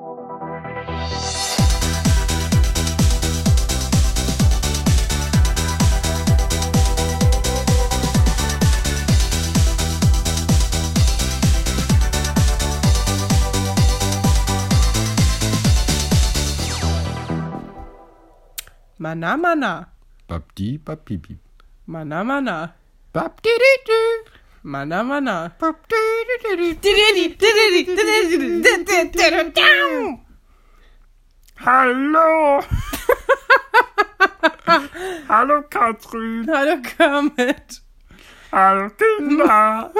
Mana mana. Babdi, babbibi. Mana mana. Babdididü. Mana mana. Hallo. Hallo Katrin. Hallo Kermit. Hallo Kinder.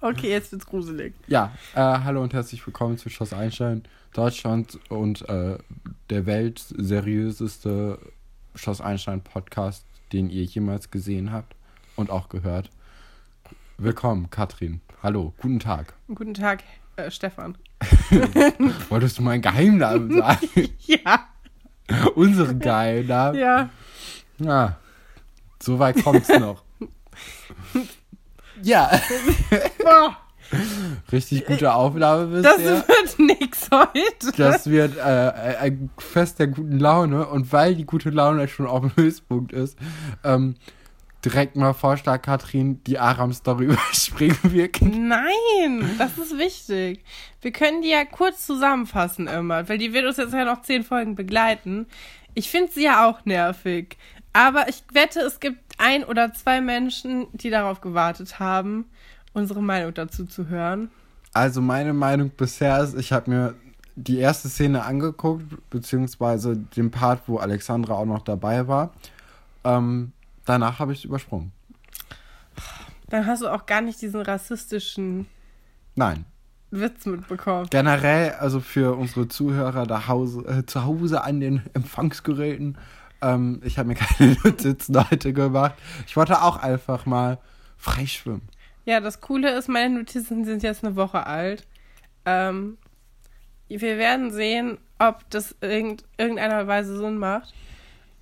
Okay, jetzt wird's gruselig. Ja, äh, hallo und herzlich willkommen zu Schloss Einstein, Deutschland und äh, der weltseriöseste Schloss Einstein Podcast, den ihr jemals gesehen habt und auch gehört. Willkommen, Katrin. Hallo, guten Tag. Guten Tag, äh, Stefan. Wolltest du meinen Geheimnamen sagen? Ja. Unseren Geheimnamen? Ja. Ja, so weit kommt's noch. ja, richtig gute Aufnahme das bisher. wird nix heute. Das wird äh, ein Fest der guten Laune und weil die gute Laune schon auf dem Höchstpunkt ist, ähm, direkt mal Vorschlag, Katrin, die Aram-Story überspringen wir. Nein, das ist wichtig. Wir können die ja kurz zusammenfassen immer, weil die wird uns jetzt ja noch zehn Folgen begleiten. Ich finde sie ja auch nervig. Aber ich wette, es gibt ein oder zwei Menschen, die darauf gewartet haben, unsere Meinung dazu zu hören. Also meine Meinung bisher ist, ich habe mir die erste Szene angeguckt, beziehungsweise den Part, wo Alexandra auch noch dabei war. Ähm, danach habe ich es übersprungen. Dann hast du auch gar nicht diesen rassistischen Nein, Witz mitbekommen. generell, also für unsere Zuhörer da Hause, äh, zu Hause an den Empfangsgeräten, ähm, ich habe mir keine Notizen heute gemacht. Ich wollte auch einfach mal frei schwimmen. Ja, das Coole ist, meine Notizen sind jetzt eine Woche alt. Ähm, wir werden sehen, ob das irgend, irgendeiner Weise Sinn macht.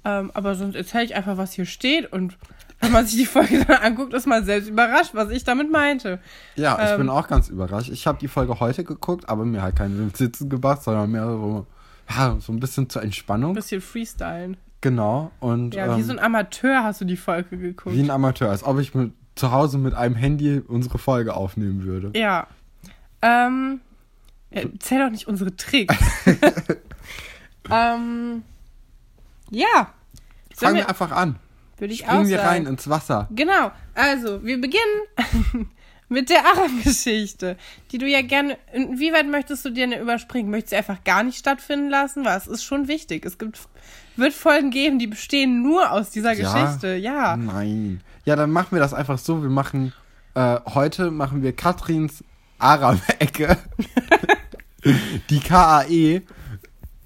Ähm, aber sonst erzähle ich einfach, was hier steht. Und wenn man sich die Folge dann anguckt, ist man selbst überrascht, was ich damit meinte. Ja, ich Ähm. bin auch ganz überrascht. Ich habe die Folge heute geguckt, aber mir halt keine Notizen gemacht, sondern mehr so, ja, so ein bisschen zur Ein Entspannung. bisschen freestylen. Genau. Und Ja, wie ähm, so ein Amateur hast du die Folge geguckt. wie ein Amateur, als ob ich mit, zu Hause mit einem Handy unsere Folge aufnehmen würde. Ja. Ähm, erzähl doch nicht unsere Tricks. ähm, ja. Sollen Fangen wir einfach an. Würde ich Springen auch wir rein ins Wasser. Genau, also wir beginnen mit der Aram-Geschichte, die du ja gerne. Inwieweit möchtest du dir eine überspringen? Möchtest du einfach gar nicht stattfinden lassen? Weil es ist schon wichtig. Es gibt, wird Folgen geben, die bestehen nur aus dieser Ja? Geschichte. Ja. Nein. Ja, dann machen wir das einfach so. Wir machen, äh, heute machen wir Katrins Aram-Ecke. die KAE.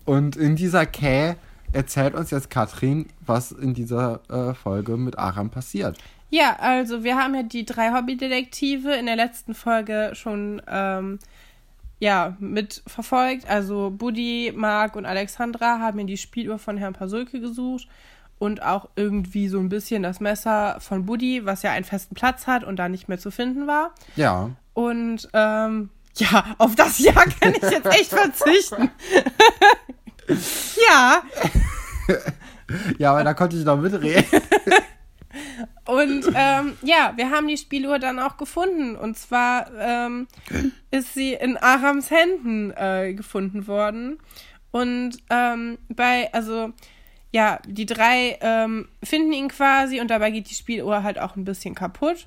Und in dieser Kä erzählt uns jetzt Katrin, was in dieser äh, Folge mit Aram passiert. Ja, also wir haben ja die drei Hobbydetektive in der letzten Folge schon ähm, ja, mitverfolgt. Also Buddy, Marc und Alexandra haben ja die Spieluhr von Herrn Pasulke gesucht und auch irgendwie so ein bisschen das Messer von Buddy, was ja einen festen Platz hat und da nicht mehr zu finden war. Ja. Und ähm, ja, auf das Jahr kann ich jetzt echt verzichten. Ja, Ja, aber da konnte ich noch mitreden. Und ähm, ja, wir haben die Spieluhr dann auch gefunden. Und zwar ähm, ist sie in Arams Händen äh, gefunden worden. Und ähm, bei, also ja, die drei ähm, finden ihn quasi und dabei geht die Spieluhr halt auch ein bisschen kaputt.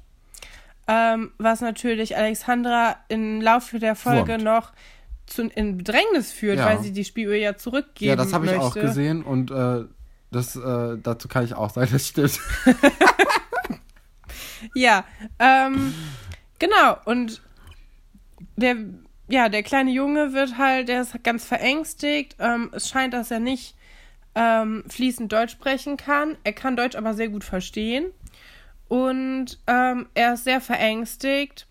Ähm, was natürlich Alexandra im Laufe der Folge Wurmt. noch zu, in Bedrängnis führt, Ja. weil sie die Spieluhr ja zurückgeben Ja, das habe ich möchte. auch gesehen und äh, das, äh, dazu kann ich auch sagen, das stimmt. Ja, ähm, genau. Und der, ja, der kleine Junge wird halt, der ist ganz verängstigt. Ähm, es scheint, dass er nicht ähm, fließend Deutsch sprechen kann. Er kann Deutsch aber sehr gut verstehen. Und ähm, er ist sehr verängstigt.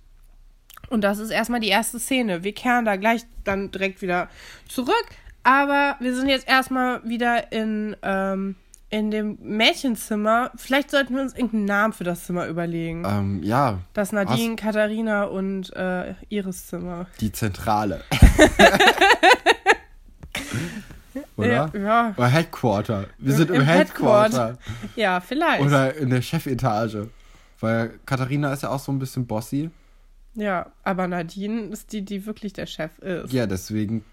Und das ist erstmal die erste Szene. Wir kehren da gleich dann direkt wieder zurück. Aber wir sind jetzt erstmal wieder in, ähm, in dem Mädchenzimmer. Vielleicht sollten wir uns irgendeinen Namen für das Zimmer überlegen. ähm, ja, Das Nadine, Katharina und äh, Iris Zimmer. die Zentrale. oder? Ja, ja. Oder Headquarter. Wir sind im, Im Headquarter. Headquarter. Ja, vielleicht. Oder in der Chefetage. Weil Katharina ist ja auch so ein bisschen bossy. Ja, aber Nadine ist die, die wirklich der Chef ist. Ja, deswegen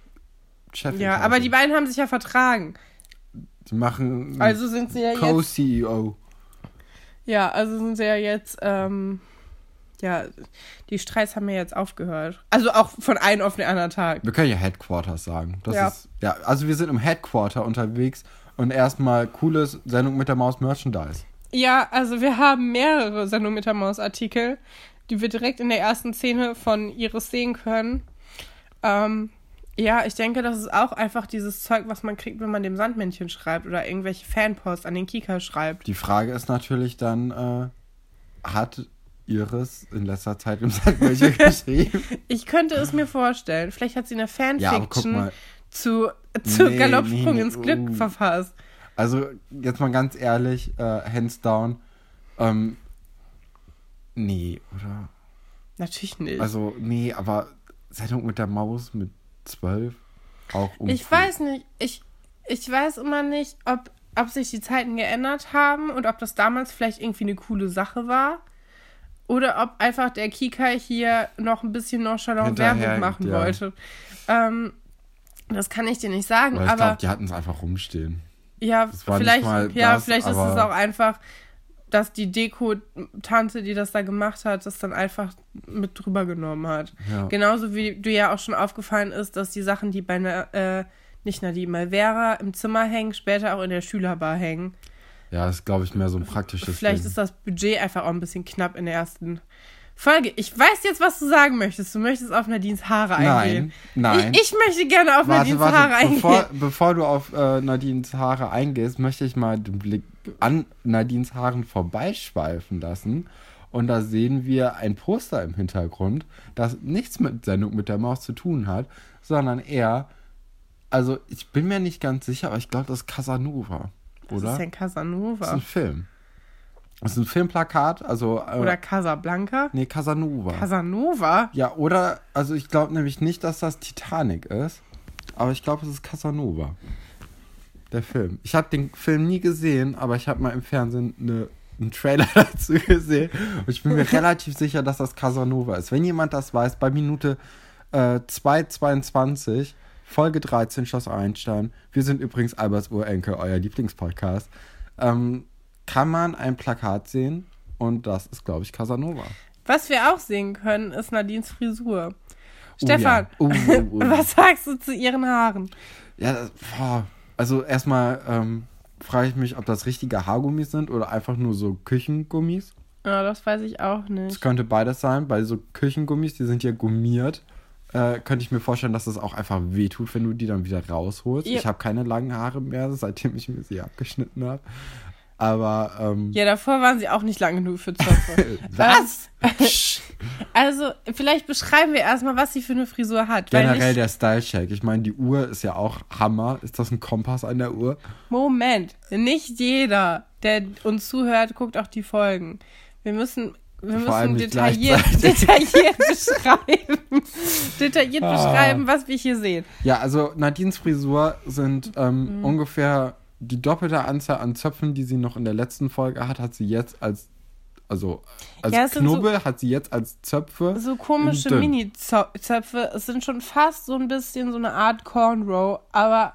Chefetage. Ja, aber die beiden haben sich ja vertragen. Die machen Also sind sie ja jetzt. Co-CEO. Ja, also sind sie ja jetzt. Ähm, ja, die Streits haben ja jetzt aufgehört. Also auch von einem auf den anderen Tag. Wir können ja Headquarters sagen. Das Ja. Ist, ja, also wir sind im Headquarter unterwegs und erstmal cooles Sendung mit der Maus Merchandise. Ja, also wir haben mehrere Sendung mit der Maus Artikel, die wir direkt in der ersten Szene von Iris sehen können. Ähm, ja, ich denke, das ist auch einfach dieses Zeug, was man kriegt, wenn man dem Sandmännchen schreibt oder irgendwelche Fanposts an den Kika schreibt. Die Frage ist natürlich dann, äh, hat Iris in letzter Zeit im Sandmännchen geschrieben? Ich könnte es mir vorstellen. Vielleicht hat sie eine Ja, Fanfiction mal. zu, zu Nee, Galoppsprung nee, ins Glück oh. verfasst. Also, jetzt mal ganz ehrlich, äh, hands down. Ähm, nee, oder? Natürlich nicht. Also, nee, aber Sendung mit der Maus mit zwölf auch ich uncool. weiß nicht. Ich, ich weiß immer nicht, ob, ob sich die Zeiten geändert haben und ob das damals vielleicht irgendwie eine coole Sache war. Oder ob einfach der Kika hier noch ein bisschen nonchalant Werbung machen ja. wollte. Ähm, das kann ich dir nicht sagen, Weil ich aber glaube, die hatten es einfach rumstehen. ja, vielleicht, ja, das, vielleicht ist es aber- auch einfach, dass die Deko-Tante, die das da gemacht hat, das dann einfach mit drüber genommen hat. Ja. Genauso wie dir ja auch schon aufgefallen ist, dass die Sachen, die bei einer, äh, nicht Nadine, mal Vera im Zimmer hängen, später auch in der Schülerbar hängen. Ja, ist, glaube ich, mehr so ein praktisches Vielleicht Ding. ist das Budget einfach auch ein bisschen knapp in der ersten Folge. Ich weiß jetzt, was du sagen möchtest. Du möchtest auf Nadines Haare eingehen. Nein, nein. Ich, ich möchte gerne auf Nadines Haare eingehen. Bevor, bevor du auf äh, Nadines Haare eingehst, möchte ich mal den Blick an Nadines Haaren vorbeischweifen lassen. Und da sehen wir ein Poster im Hintergrund, das nichts mit Sendung mit der Maus zu tun hat, sondern eher, also ich bin mir nicht ganz sicher, aber ich glaube, das ist Casanova, Was oder? ist denn Das ist Casanova? ein Film. Das ist ein Filmplakat, also. Äh, Oder Casablanca? Nee, Casanova. Casanova? Ja, oder, also ich glaube nämlich nicht, dass das Titanic ist, aber ich glaube, es ist Casanova. Der Film. Ich habe den Film nie gesehen, aber ich habe mal im Fernsehen eine, einen Trailer dazu gesehen und ich bin mir relativ sicher, dass das Casanova ist. Wenn jemand das weiß, bei Minute äh, 2,22, Folge 13, Schloss Einstein, wir sind übrigens Alberts Urenkel, euer Lieblingspodcast, ähm, kann man ein Plakat sehen und das ist, glaube ich, Casanova. Was wir auch sehen können, ist Nadines Frisur. Oh Stefan, ja. Oh, oh, oh. was sagst du zu ihren Haaren? Ja, das, boah. also erstmal ähm, frage ich mich, ob das richtige Haargummis sind oder einfach nur so Küchengummis. Ja, das weiß ich auch nicht. könnte beides sein. Bei so Küchengummis, die sind ja gummiert, äh, könnte ich mir vorstellen, dass das auch einfach wehtut, wenn du die dann wieder rausholst. Ja. Ich habe keine langen Haare mehr, seitdem ich mir sie abgeschnitten habe. Aber, ähm, Ja, davor waren sie auch nicht lang genug für Zöpfe. was? Also, vielleicht beschreiben wir erstmal, was sie für eine Frisur hat. Generell der Style-Check. Ich meine, die Uhr ist ja auch Hammer. Ist das ein Kompass an der Uhr? Moment, nicht jeder, der uns zuhört, guckt auch die Folgen. Wir müssen, wir Vor müssen detailliert, detailliert beschreiben, detailliert Ah. beschreiben, was wir hier sehen. Ja, also Nadines Frisur sind Mhm. ähm, ungefähr die doppelte Anzahl an Zöpfen, die sie noch in der letzten Folge hat, hat sie jetzt als, also als Ja, Knubbel hat sie jetzt als Zöpfe. So komische. Mini-Zöpfe. Es sind schon fast so ein bisschen so eine Art Cornrow, aber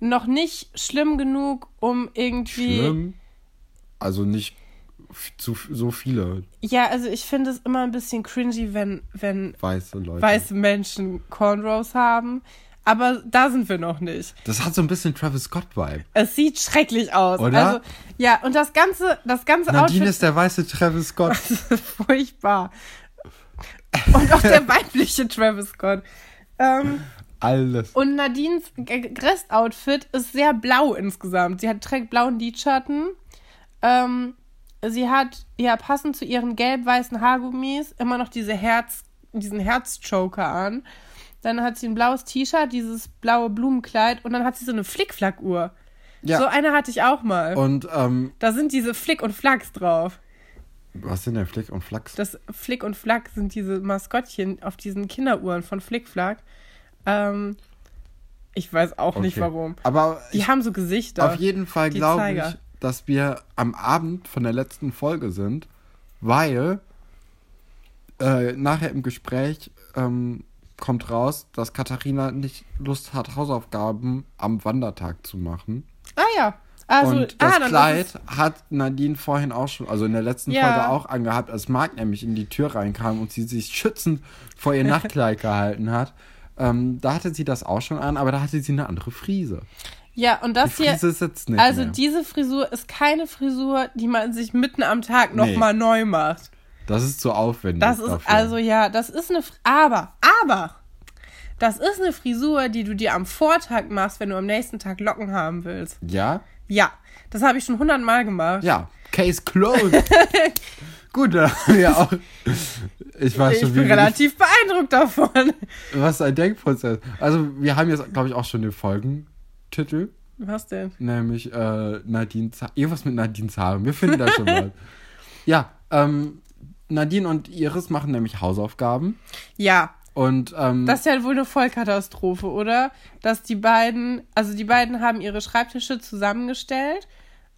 noch nicht schlimm genug, um irgendwie. Schlimm. Also nicht zu so viele Ja, also ich finde es immer ein bisschen cringy, wenn, wenn weiße Leute. weiße Menschen Cornrows haben. Aber da sind wir noch nicht. Das hat so ein bisschen Travis Scott-Vibe. Es sieht schrecklich aus. Oder? Also, ja, und das ganze, das ganze Nadine Outfit ist der weiße Travis Scott. furchtbar. Und auch der weibliche Travis Scott. Ähm, Alles. Und Nadines Rest-Outfit ist sehr blau insgesamt. Sie hat trägt blauen Lidschatten. Ähm, sie hat, ja, passend zu ihren gelb-weißen Haargummis immer noch diese Herz, diesen Herzchoker an. Dann hat sie ein blaues T-Shirt, dieses blaue Blumenkleid und dann hat sie so eine Flick-Flack-Uhr. Ja. So eine hatte ich auch mal. Und, ähm, da sind diese Flick und Flacks drauf. was sind denn Flick und Flachs? Das Flick und Flack sind diese Maskottchen auf diesen Kinderuhren von Flick Flack. Ähm, Ich weiß auch nicht Okay. warum. Aber Die ich, haben so Gesichter. auf jeden Fall glaube ich, dass wir am Abend von der letzten Folge sind, weil äh, nachher im Gespräch ähm, kommt raus, dass Katharina nicht Lust hat, Hausaufgaben am Wandertag zu machen. Ah ja. Also, und das ah, Kleid hat Nadine vorhin auch schon, also in der letzten Ja. Folge auch angehabt, als Marc nämlich in die Tür reinkam und sie sich schützend vor ihr Nachtkleid gehalten hat. Ähm, da hatte sie das auch schon an, aber da hatte sie eine andere Frise. ja, und das Die hier, Frise sitzt nicht also mehr. diese Frisur ist keine Frisur, die man sich mitten am Tag Nee. nochmal neu macht. Das ist zu aufwendig. Das ist, dafür. also ja, das ist eine, Fr- aber, aber, das ist eine Frisur, die du dir am Vortag machst, wenn du am nächsten Tag Locken haben willst. Ja? Ja, das habe ich schon hundertmal gemacht. Ja. Case closed. Gut, dann haben wir auch. Ich weiß ich schon, wie bin relativ beeindruckt davon. was ein Denkprozess. Also, wir haben jetzt, glaube ich, auch schon den Folgentitel. Was denn? Nämlich äh, Nadine. Irgendwas mit Nadine Zahn. Wir finden da schon was. Ja, ähm, Nadine und Iris machen nämlich Hausaufgaben. Ja, Und ähm, das ist ja wohl eine Vollkatastrophe, oder? Dass die beiden, also die beiden haben ihre Schreibtische zusammengestellt.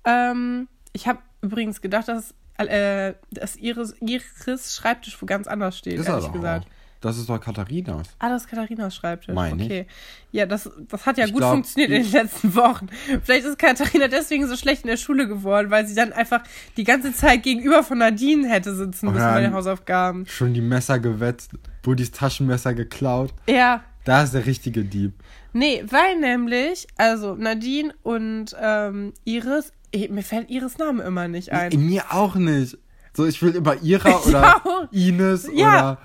Ähm, ich habe übrigens gedacht, dass, äh, dass Iris, Iris Schreibtisch wo ganz anders steht, ist ehrlich gesagt. auch. Das ist doch Katharinas. Ah, das ist Katharinas Schreibtisch. Meine ich. okay. Ja, das, das hat ja Ich gut glaub, funktioniert in den letzten Wochen. Vielleicht ist Katharina deswegen so schlecht in der Schule geworden, weil sie dann einfach die ganze Zeit gegenüber von Nadine hätte sitzen müssen bei den Hausaufgaben. Schon die Messer gewetzt, Budis Taschenmesser geklaut. Ja. Da ist der richtige Dieb. Nee, weil nämlich, also Nadine und ähm, Iris, eh, mir fällt Iris Name immer nicht ein. Mir auch nicht. So, ich will immer Ira oder Ines Ja. oder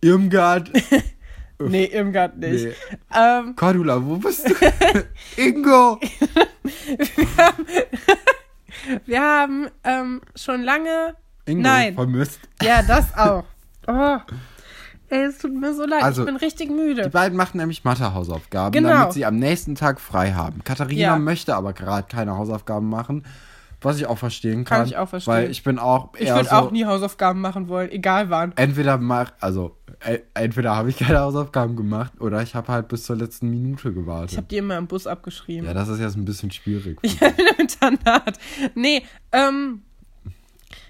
Irmgard. nee, Irmgard nicht. Nee. Ähm, Cordula, wo bist du? Ingo! wir haben ähm, schon lange. Ingo Nein. vermisst. Ja, das auch. Oh. Ey, es tut mir so leid. Also, ich bin richtig Die müde. beiden machen nämlich Mathe-Hausaufgaben, Genau. damit sie am nächsten Tag frei haben. Katharina Ja. möchte aber gerade keine Hausaufgaben machen, was ich auch verstehen kann. Kann ich auch verstehen. Weil ich bin auch Ich würde so, auch nie Hausaufgaben machen wollen, egal wann. entweder mach, also äh, entweder habe ich keine Hausaufgaben gemacht oder ich habe halt bis zur letzten Minute gewartet. Ich habe die immer im Bus abgeschrieben. ja, das ist jetzt ein bisschen schwierig. Ich bin im Internat. Nee, ähm,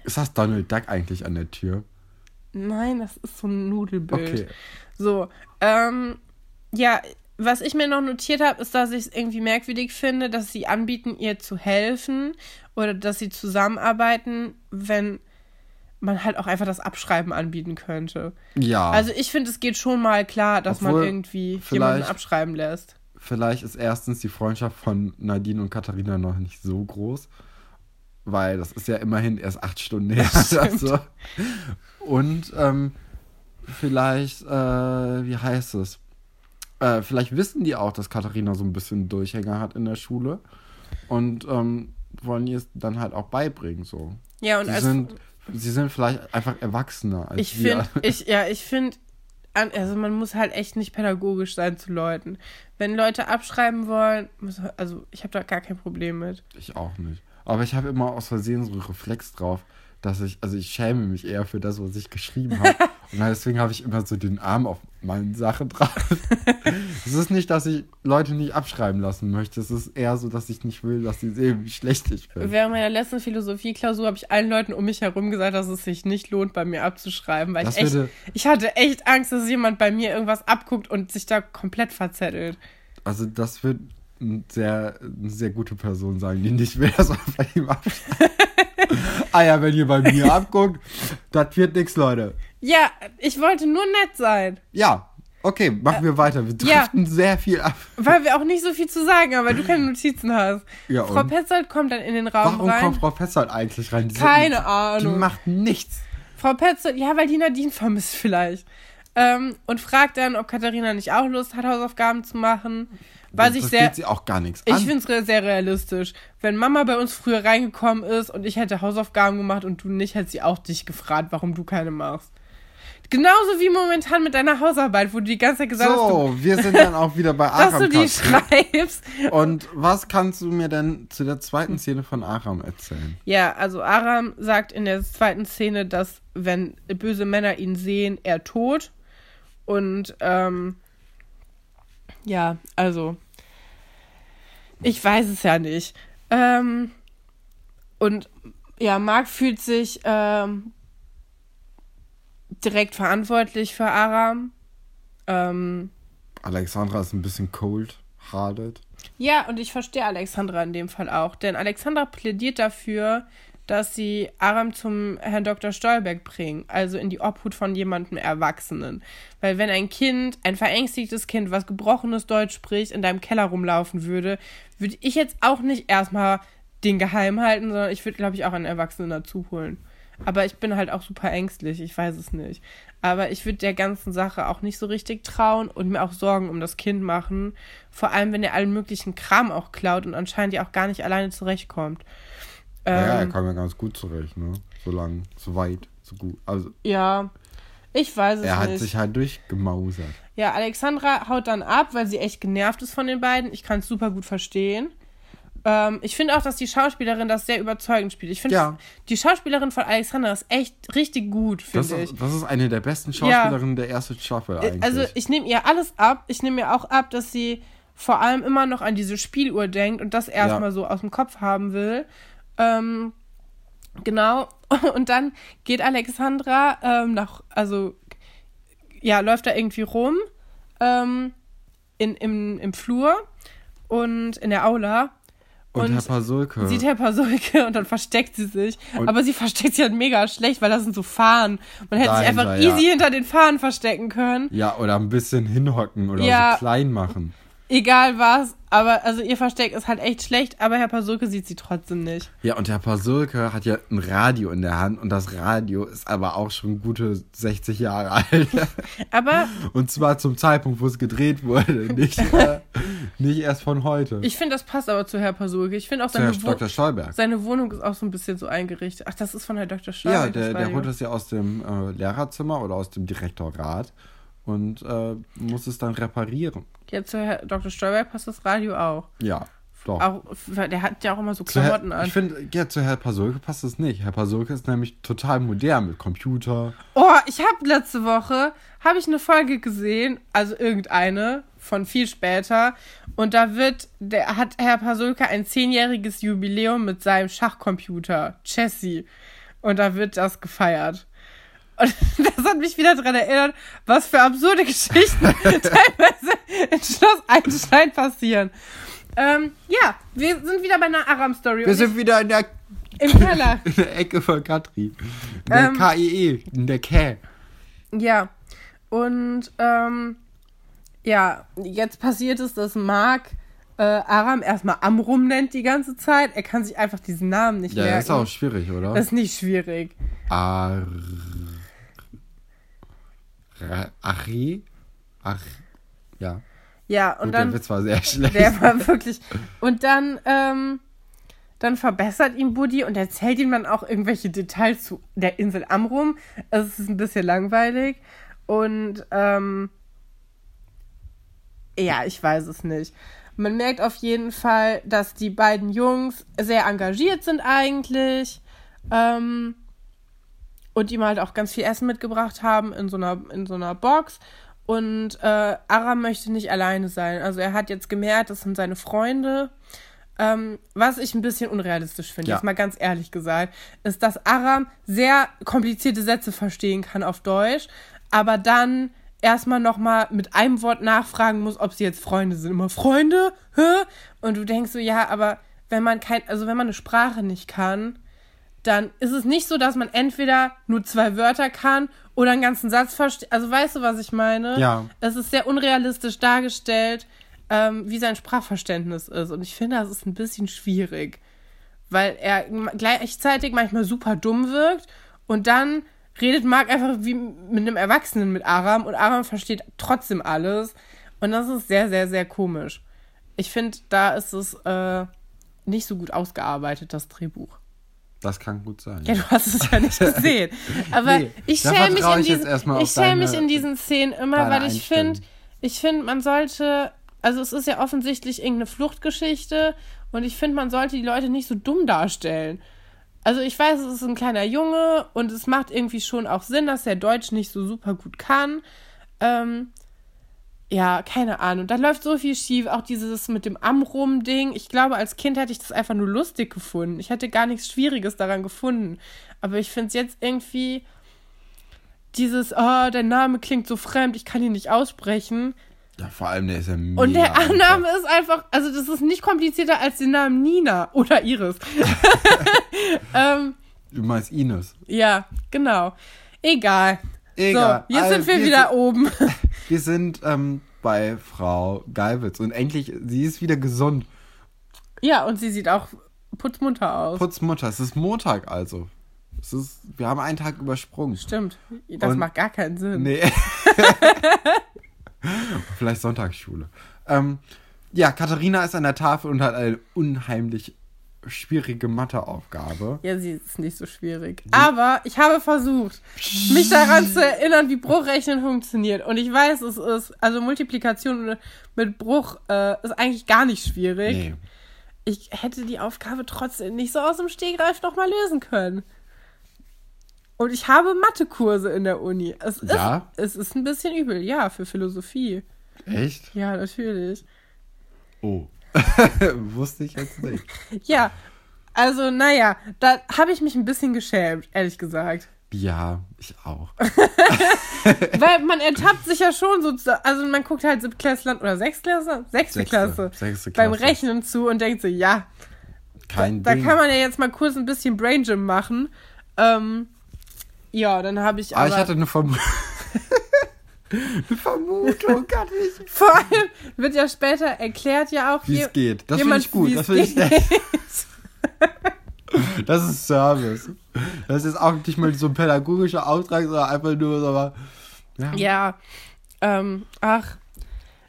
Ist das Donald Duck eigentlich an der Tür? nein, das ist so ein Nudelbild. Okay. So, ähm, ja, was ich mir noch notiert habe, ist, dass ich es irgendwie merkwürdig finde, dass sie anbieten, ihr zu helfen oder dass sie zusammenarbeiten, wenn man halt auch einfach das Abschreiben anbieten könnte. Ja. Also ich finde, es geht schon mal klar, dass man Obwohl, irgendwie vielleicht- jemanden abschreiben lässt. Vielleicht ist erstens die Freundschaft von Nadine und Katharina noch nicht so groß, weil das ist ja immerhin erst acht Stunden her. oder so. Und ähm, vielleicht, äh, wie heißt es? Äh, vielleicht wissen die auch, dass Katharina so ein bisschen Durchhänger hat in der Schule und ähm, wollen ihr es dann halt auch beibringen. So. Ja, und Sie als sind, sie sind vielleicht einfach erwachsener als ich wir. finde, ich, ja, ich finde, also man muss halt echt nicht pädagogisch sein zu Leuten. Wenn Leute abschreiben wollen, muss, also ich habe da gar kein Problem mit. Ich auch nicht. Aber ich habe immer aus Versehen so einen Reflex drauf, dass ich, also ich schäme mich eher für das, was ich geschrieben habe. und deswegen habe ich immer so den Arm auf meinen Sachen drauf. es ist nicht, dass ich Leute nicht abschreiben lassen möchte. Es ist eher so, dass ich nicht will, dass sie sehen, wie schlecht ich bin. Während meiner letzten Philosophieklausur habe ich allen Leuten um mich herum gesagt, dass es sich nicht lohnt, bei mir abzuschreiben, weil Das ich echt, ich hatte echt Angst, dass jemand bei mir irgendwas abguckt und sich da komplett verzettelt. Also das wird ein sehr, eine sehr gute Person sagen, die nicht will, dass man bei ihm abschreibt. ah ja, wenn ihr bei mir abguckt, das wird nix, Leute. Ja, ich wollte nur nett sein, Ja, okay, machen wir weiter. Wir ja. driften sehr viel ab. weil wir auch nicht so viel zu sagen haben, weil du keine Notizen hast. Ja, Frau? Petzold kommt dann in den Raum Warum rein. kommt Frau Petzold eigentlich rein? Die Keine die, Ahnung. Die macht nichts. Frau Petzold, ja, weil die Nadine vermisst vielleicht. Ähm, und fragt dann, ob Katharina nicht auch Lust hat, Hausaufgaben zu machen. Was ich das sehr, sie auch gar nichts ich an. finde es sehr realistisch. Wenn Mama bei uns früher reingekommen ist und ich hätte Hausaufgaben gemacht und du nicht, hätte sie auch dich gefragt, warum du keine machst. Genauso wie momentan mit deiner Hausarbeit, wo du die ganze Zeit gesagt hast, du, so, wir sind dann auch wieder bei dass Aram. du die schreibst. Und was kannst du mir denn zu der zweiten Szene von Aram erzählen? Ja, also Aram sagt in der zweiten Szene, dass wenn böse Männer ihn sehen, er tot. Und ähm, Ja, also. Ich weiß es ja nicht. Ähm, und ja, Marc fühlt sich ähm, direkt verantwortlich für Aram. Ähm, Alexandra ist ein bisschen cold-hearted. ja, und ich verstehe Alexandra in dem Fall auch, denn Alexandra plädiert dafür, dass sie Aram zum Herrn Dr. Stolberg bringen, also in die Obhut von jemandem Erwachsenen. Weil wenn ein Kind, ein verängstigtes Kind, was gebrochenes Deutsch spricht, in deinem Keller rumlaufen würde, würde ich jetzt auch nicht erstmal den geheim halten, sondern ich würde, glaube ich, auch einen Erwachsenen dazu holen. Aber ich bin halt auch super ängstlich, ich weiß es nicht. Aber ich würde der ganzen Sache auch nicht so richtig trauen und mir auch Sorgen um das Kind machen. Vor allem, wenn er allen möglichen Kram auch klaut und anscheinend ja auch gar nicht alleine zurechtkommt. Ja, ja, er Ähm, kam ja ganz gut zurecht, ne? So lang, so weit, so gut. Also, ja, ich weiß es er hat nicht. sich halt durchgemausert. Ja, Alexandra haut dann ab, weil sie echt genervt ist von den beiden. Ich kann es super gut verstehen. Ähm, ich finde auch, dass die Schauspielerin das sehr überzeugend spielt. Ich finde, Ja. die Schauspielerin von Alexandra ist echt richtig gut, finde ich. ist, das ist eine der besten Schauspielerinnen der ersten Staffel eigentlich. Also ich nehme ihr alles ab. Ich nehme ihr auch ab, dass sie vor allem immer noch an diese Spieluhr denkt und das erstmal Ja. so aus dem Kopf haben will. Ähm, genau. Und dann geht Alexandra ähm, nach, also ja, läuft da irgendwie rum ähm, in, im, im Flur und in der Aula. und, und Herr Pasulke. Sieht Herr Pasulke und dann versteckt sie sich. Und- aber sie versteckt sich halt mega schlecht, weil das sind so Fahnen. Man hätte sich einfach ja. easy hinter den Fahnen verstecken können. ja, oder ein bisschen hinhocken oder Ja. so klein machen. Egal was, aber also ihr Versteck ist halt echt schlecht, aber Herr Pasulke sieht sie trotzdem nicht. Ja, und Herr Pasulke hat ja ein Radio in der Hand und das Radio ist aber auch schon gute 60 Jahre alt. Aber Und zwar zum Zeitpunkt, wo es gedreht wurde, nicht, äh, nicht erst von heute. ich finde, das passt aber zu Herr Pasulke. Ich finde auch Zu Herr seine, Wo Dr. Stolberg. seine Wohnung ist auch so ein bisschen so eingerichtet. Ach, das ist von Herr Dr. Ja, Stolberg. der, das der Radio. holt das ja aus dem äh, Lehrerzimmer oder aus dem Direktorrat und äh, muss es dann reparieren. Ja, zu Herr Dr. Stolberg passt das Radio auch. Ja, doch. auch. Der hat ja auch immer so Zu Herr, Klamotten an. ich finde, ja, zu Herr Pasulke passt es nicht. Herr Pasulke ist nämlich total modern mit Computer. Oh, ich habe letzte Woche habe ich eine Folge gesehen, also irgendeine von viel später und da wird der hat Herr Pasulka ein zehnjähriges Jubiläum mit seinem Schachcomputer Chessy und da wird das gefeiert. Und das hat mich wieder daran erinnert, was für absurde Geschichten teilweise in Schloss Einstein passieren. Ähm, ja, wir sind wieder bei einer Aram-Story. Wir sind wieder in der, im Keller. in der Ecke von Katrin. In der Ähm. KIE, in der Kä. Ja, und ähm, ja, jetzt passiert es, dass Mark äh, Aram erstmal Amrum nennt die ganze Zeit. Er kann sich einfach diesen Namen nicht Ja, merken. das ist auch schwierig, oder? Das ist nicht schwierig. Ar... Ari? Ach, ja. Ja, und Gut, dann. der Witz war sehr schlecht. Der war wirklich. Und dann, ähm, dann verbessert ihn Buddy und erzählt ihm dann auch irgendwelche Details zu der Insel Amrum. Also es ist ein bisschen langweilig. Und ähm, ja, ich weiß es nicht. Man merkt auf jeden Fall, dass die beiden Jungs sehr engagiert sind eigentlich. Ähm, und ihm halt auch ganz viel Essen mitgebracht haben in so einer, in so einer Box. Und äh, Aram möchte nicht alleine sein. Also er hat jetzt gemerkt, das sind seine Freunde. Ähm, was ich ein bisschen unrealistisch finde, Ja. jetzt mal ganz ehrlich gesagt, ist, dass Aram sehr komplizierte Sätze verstehen kann auf Deutsch, aber dann erstmal nochmal mit einem Wort nachfragen muss, ob sie jetzt Freunde sind. Immer Freunde? Hä? Und du denkst so, ja, aber wenn man kein, also wenn man eine Sprache nicht kann, dann ist es nicht so, dass man entweder nur zwei Wörter kann oder einen ganzen Satz versteht. Also weißt du, was ich meine? Ja. Es ist sehr unrealistisch dargestellt, ähm, wie sein Sprachverständnis ist. Und ich finde, das ist ein bisschen schwierig. Weil er gleichzeitig manchmal super dumm wirkt und dann redet Marc einfach wie mit einem Erwachsenen mit Aram und Aram versteht trotzdem alles. Und das ist sehr, sehr, sehr komisch. Ich finde, da ist es äh, nicht so gut ausgearbeitet, das Drehbuch. Das kann gut sein. Ja, du hast es ja nicht gesehen. Aber Nee, ich schäme mich, in diesen, ich mich in diesen Szenen immer, weil ich finde, ich finde, man sollte, also es ist ja offensichtlich irgendeine Fluchtgeschichte und ich finde, man sollte die Leute nicht so dumm darstellen. Also ich weiß, es ist ein kleiner Junge und es macht irgendwie schon auch Sinn, dass er Deutsch nicht so super gut kann. Ähm, ja, keine Ahnung. Da läuft so viel schief. Auch dieses mit dem Amrum-Ding. Ich glaube, als Kind hätte ich das einfach nur lustig gefunden. Ich hätte gar nichts Schwieriges daran gefunden. Aber ich finde es jetzt irgendwie dieses, oh, der Name klingt so fremd, ich kann ihn nicht aussprechen. Ja, vor allem, der ist ja mega Und der. Name ist einfach, also das ist nicht komplizierter als den Namen Nina oder Iris. ähm, Du meinst Ines. ja, genau. Egal. Egal. So, jetzt Also, sind wir wieder oben. Wir sind ähm, bei Frau Geilwitz und endlich, sie ist wieder gesund. ja, und sie sieht auch putzmunter aus. Putzmutter, es ist Montag also. Es ist, wir haben einen Tag übersprungen. Stimmt. Das Und- macht gar keinen Sinn. Nee. Vielleicht Sonntagsschule. Ähm, ja, Katharina ist an der Tafel und hat eine unheimlich schwierige Matheaufgabe. Ja, sie ist nicht so schwierig. Aber ich habe versucht, mich daran zu erinnern, wie Bruchrechnen funktioniert. Und ich weiß, es ist, also Multiplikation mit Bruch äh, ist eigentlich gar nicht schwierig. Nee. Ich hätte die Aufgabe trotzdem nicht so aus dem Stegreif nochmal lösen können. Und ich habe Mathekurse in der Uni. Es ist, Ja? es ist ein bisschen übel, ja, für Philosophie. Echt? Ja, natürlich. Oh. Wusste ich jetzt nicht. Ja, also naja, da habe ich mich ein bisschen geschämt, ehrlich gesagt. Ja, ich auch. Weil man ertappt sich ja schon so, also man guckt halt Siebtklässlern oder Sechstklässler, Sechste Sechste, Klasse, sechste beim Klasse. Rechnen zu und denkt so, ja, Kein da Ding. kann man ja jetzt mal kurz ein bisschen Brain Gym machen. Ähm, ja, dann habe ich Aber aber, Ah, ich hatte eine Vermutung. eine Vermutung, kann ich. vor allem wird ja später erklärt ja auch, Wie es geht. Das finde ich gut. Das finde ich nett. Das ist Service. Das ist auch nicht mal so ein pädagogischer Auftrag, sondern einfach nur so. Aber, ja. Ja, ähm, ach,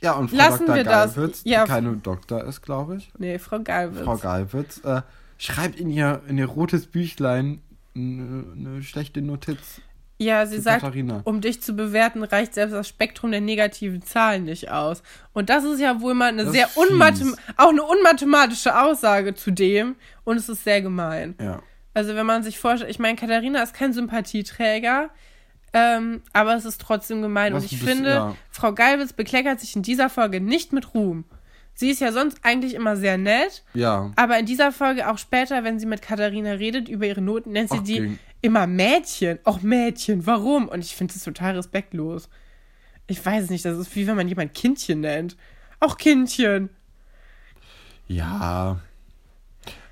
ja, und Frau Lassen Dr. wir das. Geilwitz, Ja. die keine Doktor ist, glaube ich. nee, Frau Geilwitz. Frau Geilwitz, äh, schreibt in ihr, in ihr rotes Büchlein eine, eine schlechte Notiz. Ja, sie sagt, Katharina. um dich zu bewerten, reicht selbst das Spektrum der negativen Zahlen nicht aus. Und das ist ja wohl mal eine Das sehr unmathem auch eine unmathematische Aussage zu dem. Und es ist sehr gemein. Ja. Also wenn man sich vorstellt, ich meine, Katharina ist kein Sympathieträger, ähm, aber es ist trotzdem gemein. Was Und ich bisschen, finde, ja. Frau Geilwitz bekleckert sich in dieser Folge nicht mit Ruhm. Sie ist ja sonst eigentlich immer sehr nett, Ja. aber in dieser Folge auch später, wenn sie mit Katharina redet über ihre Noten, nennt sie Ach, die immer Mädchen. Auch Mädchen, warum? Und ich finde das total respektlos. Ich weiß es nicht, das ist wie wenn man jemand Kindchen nennt. Auch Kindchen. Ja.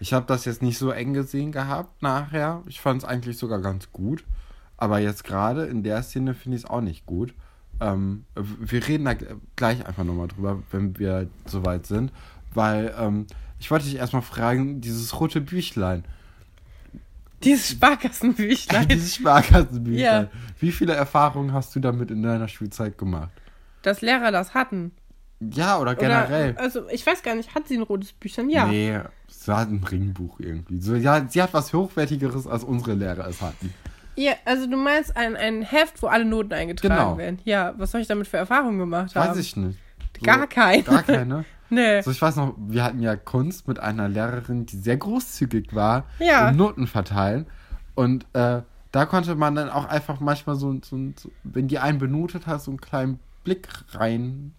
Ich habe das jetzt nicht so eng gesehen gehabt nachher. Ich fand es eigentlich sogar ganz gut. Aber jetzt gerade in der Szene finde ich es auch nicht gut. Ähm, wir reden da gleich einfach nochmal drüber, wenn wir soweit sind. Weil ähm, ich wollte dich erstmal fragen, dieses rote Büchlein, Dieses Sparkassenbüchlein. dieses Sparkassenbüchlein, Ja. wie viele Erfahrungen hast du damit in deiner Schulzeit gemacht? Dass Lehrer das hatten. Ja, oder generell? Oder, also, ich weiß gar nicht, hat sie ein rotes Büchlein? Ja. Nee, sie hat ein Ringbuch irgendwie. So, ja, sie hat was Hochwertigeres, als unsere Lehrer es hatten. ja. Also, du meinst ein, ein Heft, wo alle Noten eingetragen Genau. werden. Ja, was soll ich damit für Erfahrungen gemacht haben? Weiß ich nicht. So, Gar keine. Gar keine. Nee. So, ich weiß noch, wir hatten ja Kunst mit einer Lehrerin, die sehr großzügig war Ja. Noten verteilen. Und äh, da konnte man dann auch einfach manchmal so, so, so, wenn die einen benotet hat, so einen kleinen Blick rein,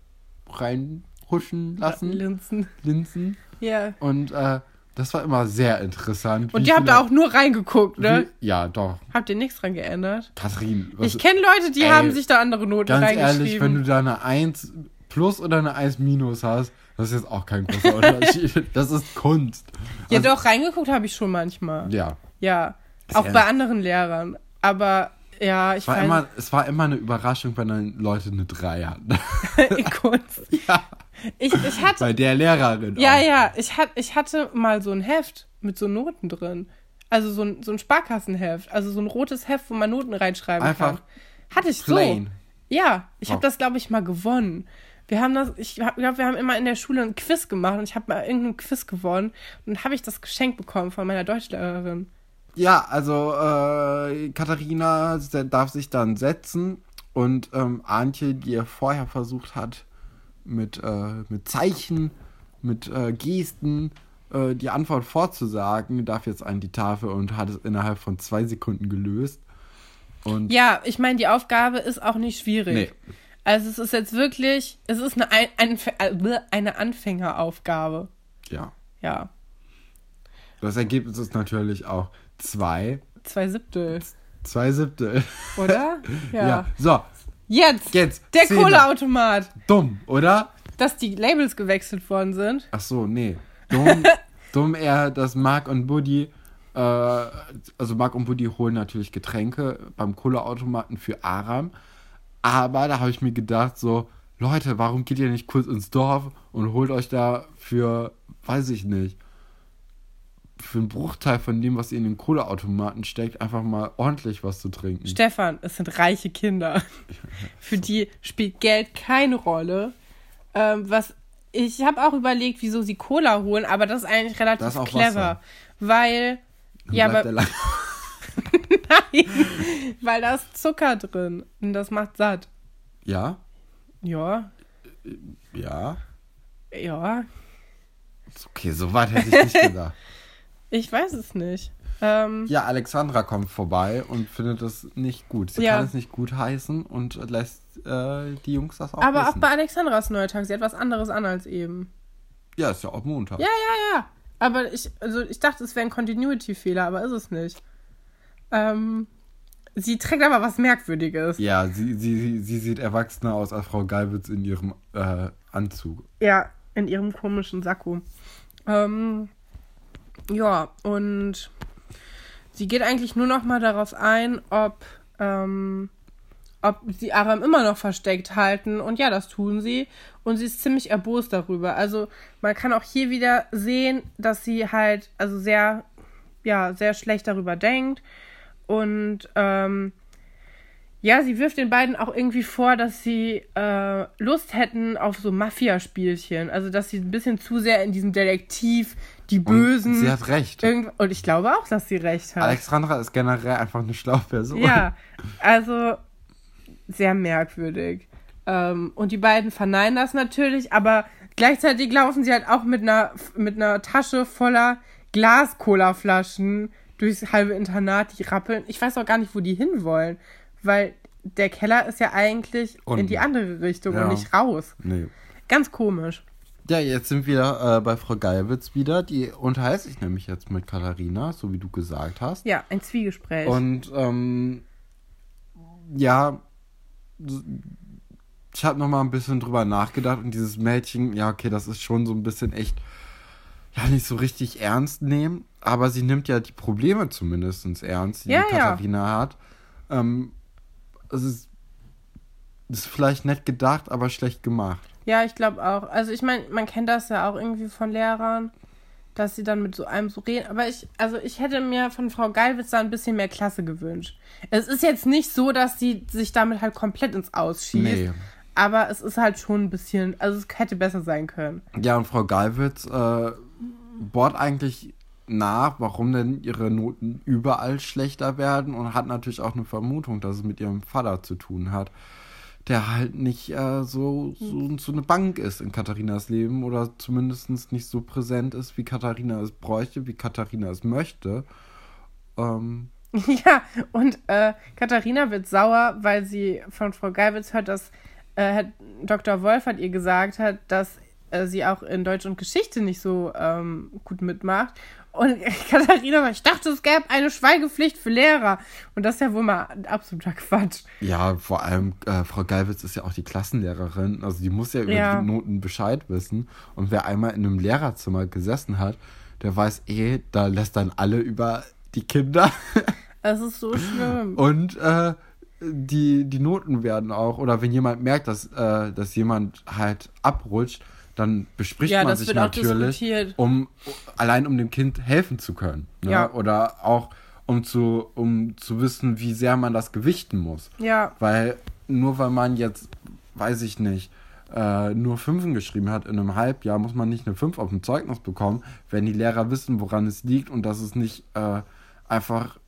reinhuschen lassen, Linsen. linsen. Ja. Und äh, das war immer sehr interessant. Und ihr habt da auch nur reingeguckt, ne? Wie, ja, doch. Habt ihr nichts dran geändert? Katrin, was, Ich kenne Leute, die Ey, haben sich da andere Noten ganz reingeschrieben. ehrlich, wenn du da eine 1 plus oder eine 1 minus hast, das ist jetzt auch kein großer Unterschied. Das ist Kunst. ja, Also, doch, reingeguckt habe ich schon manchmal. Ja. Ja. Ist Auch bei anderen Lehrern. Aber ja, ich Es war, weiß immer, es war immer eine Überraschung, wenn dann Leute eine 3 hatten. in Kunst. ja. Ich, ich hatte. Bei der Lehrerin. Ja, auch. ja, ich, hat, ich hatte mal so ein Heft mit so Noten drin. Also so ein, so ein Sparkassenheft. Also so ein rotes Heft, wo man Noten reinschreiben Einfach kann. Hatte ich Plain. so. Ja, ich habe das, glaube ich, mal gewonnen. Wir haben das, ich glaube, wir haben immer in der Schule ein Quiz gemacht und ich habe mal irgendein Quiz gewonnen und dann habe ich das geschenkt bekommen von meiner Deutschlehrerin. Ja, also äh, Katharina darf sich dann setzen und ähm, Antje, die er vorher versucht hat, mit, äh, mit Zeichen, mit äh, Gesten äh, die Antwort vorzusagen, darf jetzt an die Tafel und hat es innerhalb von zwei Sekunden gelöst. Und Ja, ich meine, die Aufgabe ist auch nicht schwierig. Nee. Also es ist jetzt wirklich, es ist eine, ein, ein, eine Anfängeraufgabe. Ja. Ja. Das Ergebnis ist natürlich auch zwei, Zwei Siebtel, zwei Siebtel. oder? Ja. So, Jetzt! Jetzt, Der Szene. Kohleautomat! dumm, oder? Dass die Labels gewechselt worden sind. Ach so, nee. Dumm, dumm eher, dass Mark und Buddy, äh, also Mark und Buddy holen natürlich Getränke beim Kohleautomaten für Aram. Aber da habe ich mir gedacht, so, Leute, warum geht ihr nicht kurz ins Dorf und holt euch da für, weiß ich nicht, für einen Bruchteil von dem, was ihr in den Kohleautomaten steckt, einfach mal ordentlich was zu trinken. Stefan, es sind reiche Kinder. Für die spielt Geld keine Rolle. Ähm, was ich habe auch überlegt, wieso sie Cola holen, aber das ist eigentlich relativ clever, Wasser. weil Dann ja, aber nein, weil da ist Zucker drin und das macht satt. ja, Ja, ja. ja, Okay, so weit hätte ich nicht gedacht. ich weiß es nicht. Ähm, Ja, Alexandra kommt vorbei und findet es nicht gut. Sie Ja. kann es nicht gut heißen und lässt äh, die Jungs das auch aber auch wissen. bei Alexandras Neutag, sie hat was anderes an als eben. ja, ist ja auch Montag. Ja, ja, ja. Aber ich, also ich dachte, es wäre ein Continuity-Fehler, aber ist es nicht. Ähm, sie trägt aber was Merkwürdiges. Ja, sie, sie, sie, sie sieht erwachsener aus als Frau Geilwitz in ihrem äh, Anzug. Ja, in ihrem komischen Sakko. Ähm, ja, und sie geht eigentlich nur noch mal darauf ein, ob, ähm, ob sie Aram immer noch versteckt halten. Und ja, das tun sie. Und sie ist ziemlich erbost darüber. Also man kann auch hier wieder sehen, dass sie halt also sehr, ja, sehr schlecht darüber denkt. Und ähm, ja, sie wirft den beiden auch irgendwie vor, dass sie äh, Lust hätten auf so Mafia-Spielchen. Also, dass sie ein bisschen zu sehr in diesem Detektiv, die Und Bösen. sie hat recht. und ich glaube auch, dass sie recht hat. Alexandra ist generell einfach eine schlaue Person. Ja, also sehr merkwürdig. Ähm, und die beiden verneinen das natürlich, aber gleichzeitig laufen sie halt auch mit einer, mit einer Tasche voller Glas-Cola-Flaschen durchs halbe Internat, die rappeln. Ich weiß auch gar nicht, wo die hinwollen, weil der Keller ist ja eigentlich in Unten. die andere Richtung Ja. und nicht raus. Nee. Ganz komisch. Ja, jetzt sind wir äh, bei Frau Geilwitz wieder. Die unterhält sich nämlich jetzt mit Katharina, so wie du gesagt hast. Ja, ein Zwiegespräch. Und ähm, ja, ich habe noch mal ein bisschen drüber nachgedacht und dieses Mädchen, ja, okay, das ist schon so ein bisschen echt, ja, nicht so richtig ernst nehmen, aber sie nimmt ja die Probleme zumindest ernst, die, Ja, die ja. Katharina hat. Ähm, es ist, ist vielleicht nett gedacht, aber schlecht gemacht. Ja, ich glaube auch. Also ich meine, man kennt das ja auch irgendwie von Lehrern, dass sie dann mit so einem so reden. Aber ich, also ich hätte mir von Frau Geilwitz da ein bisschen mehr Klasse gewünscht. Es ist jetzt nicht so, dass sie sich damit halt komplett ins Ausschießt. Nee. Aber es ist halt schon ein bisschen, also es hätte besser sein können. Ja, und Frau Galwitz äh, bohrt eigentlich nach, warum denn ihre Noten überall schlechter werden und hat natürlich auch eine Vermutung, dass es mit ihrem Vater zu tun hat, der halt nicht äh, so, so, so eine Bank ist in Katharinas Leben oder zumindest nicht so präsent ist, wie Katharina es bräuchte, wie Katharina es möchte. Ähm, Ja, und äh, Katharina wird sauer, weil sie von Frau Geilwitz hört, dass äh, Dr. Wolfert ihr gesagt hat, dass äh, sie auch in Deutsch und Geschichte nicht so ähm, gut mitmacht. Und Katharina sagt, ich dachte, es gäbe eine Schweigepflicht für Lehrer. Und das ist ja wohl mal absoluter Quatsch. ja, vor allem äh, Frau Galwitz ist ja auch die Klassenlehrerin, also die muss ja über Ja. die Noten Bescheid wissen. Und wer einmal in einem Lehrerzimmer gesessen hat, der weiß eh, da lässt dann alle über die Kinder Es ist so schlimm. und äh, die, die Noten werden auch, oder wenn jemand merkt, dass, äh, dass jemand halt abrutscht, dann bespricht Ja, man das sich natürlich, um allein um dem Kind helfen zu können. Ne? Ja. Oder auch um zu, um zu wissen, wie sehr man das gewichten muss. Ja, Weil nur weil man jetzt, weiß ich nicht, äh, nur Fünfen geschrieben hat in einem Halbjahr, muss man nicht eine Fünf auf dem Zeugnis bekommen, wenn die Lehrer wissen, woran es liegt und dass es nicht äh, einfach,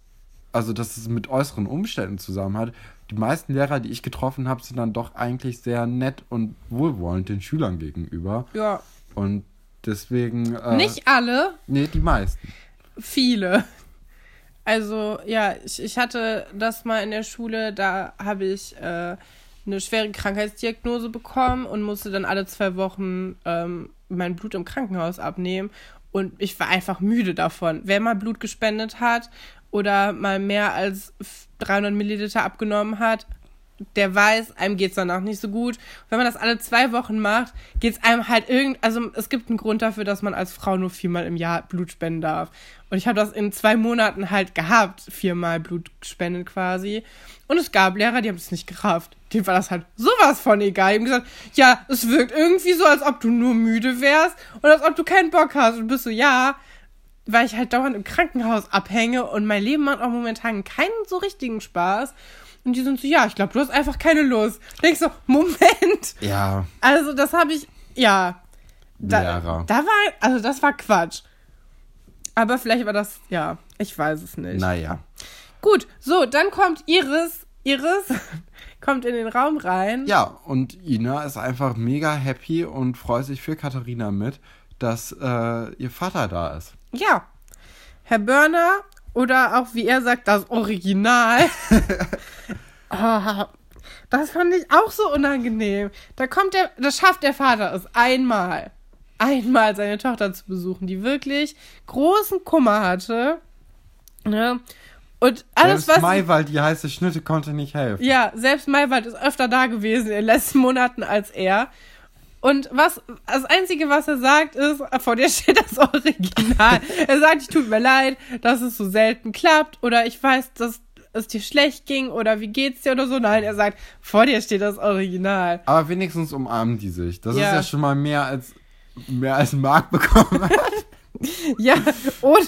also dass es mit äußeren Umständen zusammen hat. Die meisten Lehrer, die ich getroffen habe, sind dann doch eigentlich sehr nett und wohlwollend den Schülern gegenüber. ja. Und deswegen. Äh, Nicht alle, Nee, die meisten. viele. Also, ja, ich, ich hatte das mal in der Schule, da habe ich äh, eine schwere Krankheitsdiagnose bekommen und musste dann alle zwei Wochen ähm, mein Blut im Krankenhaus abnehmen. Und ich war einfach müde davon. Wer mal Blut gespendet hat oder mal mehr als 300 Milliliter abgenommen hat, der weiß, einem geht's danach nicht so gut. Wenn man das alle zwei Wochen macht, geht's einem halt irgend, also es gibt einen Grund dafür, dass man als Frau nur viermal im Jahr Blut spenden darf. Und ich habe das in zwei Monaten halt gehabt, viermal Blut gespendet quasi. Und es gab Lehrer, die haben das nicht gerafft. Denen war das halt sowas von egal. Die haben gesagt, ja, es wirkt irgendwie so, als ob du nur müde wärst und als ob du keinen Bock hast. Und bist so, ja, weil ich halt dauernd im Krankenhaus abhänge und mein Leben macht auch momentan keinen so richtigen Spaß. Und die sind so, ja, ich glaube, du hast einfach keine Lust. Denk ich so, Moment. Ja. Also, das habe ich, ja. Da, Lehrer. da war, also das war Quatsch. Aber vielleicht war das, ja, ich weiß es nicht. Naja. Gut, so, dann kommt Iris, Iris kommt in den Raum rein. Ja, und Ina ist einfach mega happy und freut sich für Katharina mit, dass äh, ihr Vater da ist. Ja. Herr Börner oder auch wie er sagt, das Original. Ah, das fand ich auch so unangenehm. Da kommt der, das schafft der Vater es einmal. Einmal seine Tochter zu besuchen, die wirklich großen Kummer hatte. Ne? Und alles, Selbst was. Maywald, die heiße Schnitte, konnte nicht helfen. Ja, selbst Maywald ist öfter da gewesen in den letzten Monaten als er. Und was, das Einzige, was er sagt, ist, vor dir steht das Original. er sagt, ich tut mir leid, dass es so selten klappt, oder ich weiß, dass es dir schlecht ging, oder wie geht's dir, oder so. Nein, er sagt, vor dir steht das Original. Aber wenigstens umarmen die sich. Das Ja. ist ja schon mal mehr als mehr als Marc bekommen hat. Ja, oder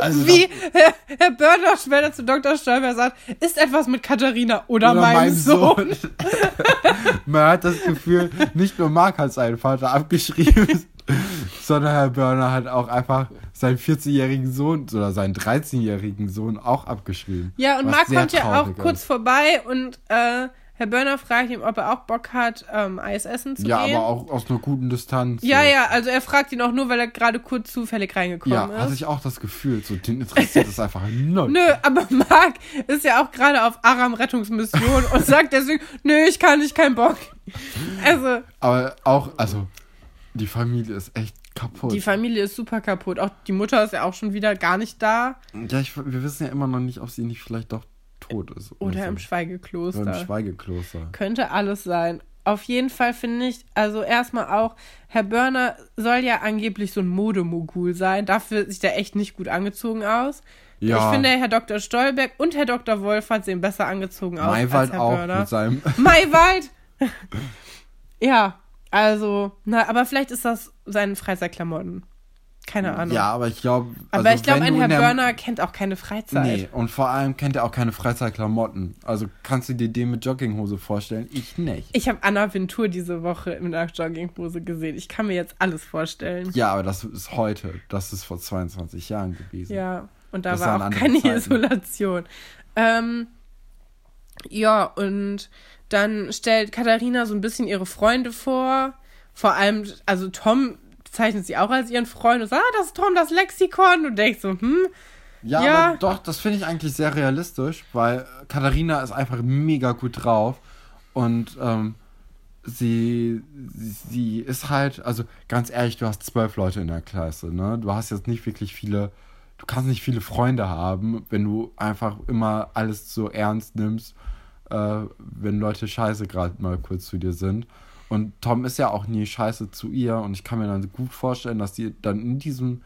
Also wie Herr, Herr Börner später zu Dr. Stolper sagt, ist etwas mit Katharina oder, Oder meinem mein Sohn. Sohn. Man hat das Gefühl, nicht nur Marc hat seinen Vater abgeschrieben, sondern Herr Börner hat auch einfach seinen 14-jährigen Sohn oder seinen 13-jährigen Sohn auch abgeschrieben. Ja, und Marc sehr kommt ja auch traurig kurz ist. vorbei und äh, Herr Börner fragt ihn, ob er auch Bock hat, ähm, Eis essen zu Ja, gehen. aber auch aus einer guten Distanz. Ja, so. ja, also er fragt ihn auch nur, weil er gerade kurz zufällig reingekommen Ja, hatte ist. ich auch das Gefühl, so den interessiert es einfach null. Nö, aber Marc ist ja auch gerade auf Aram-Rettungsmission und sagt deswegen, nö, ich kann nicht, kein Bock. Also, Aber auch, also, die Familie ist echt kaputt. die Familie ist super kaputt. Auch die Mutter ist ja auch schon wieder gar nicht da. ja, ich, wir wissen ja immer noch nicht, ob sie nicht vielleicht doch tot ist. Oder so. im Schweigekloster. Oder im Schweigekloster. Könnte alles sein. Auf jeden Fall finde ich, also erstmal auch, Herr Börner soll ja angeblich so ein Modemogul sein. Dafür sieht er echt nicht gut angezogen aus. Ja. Ich finde, Herr Dr. Stolberg und Herr Dr. Wolfert sehen besser angezogen aus Maywald als Herr auch Börner. mit seinem. Maywald! ja, also, na, aber vielleicht ist das seine Freizeitklamotten. Keine Ahnung. Ja, aber ich glaube. aber ich glaube, ein Herr Börner kennt auch keine Freizeit. Nee, und vor allem kennt er auch keine Freizeitklamotten. Also kannst du dir den mit Jogginghose vorstellen? Ich nicht. Ich habe Anna Ventur diese Woche in der Jogginghose gesehen. Ich kann mir jetzt alles vorstellen. Ja, aber das ist heute. Das ist vor 22 Jahren gewesen. Ja, und da Das war auch keine Zeiten. Isolation. Ähm, ja, und dann stellt Katharina so ein bisschen ihre Freunde vor. Vor allem, also Tom zeichnet sie auch als ihren Freund und sagt, ah, das ist Tom, das Lexikon. Und denkst so, hm, Ja, Ja. aber doch, das finde ich eigentlich sehr realistisch, weil Katharina ist einfach mega gut drauf und ähm, sie, sie, sie ist halt, also ganz ehrlich, du hast zwölf Leute in der Klasse, ne? Du hast jetzt nicht wirklich viele, du kannst nicht viele Freunde haben, wenn du einfach immer alles so ernst nimmst, äh, wenn Leute scheiße gerade mal kurz zu dir sind. Und Tom ist ja auch nie scheiße zu ihr und ich kann mir dann gut vorstellen, dass sie dann in diesem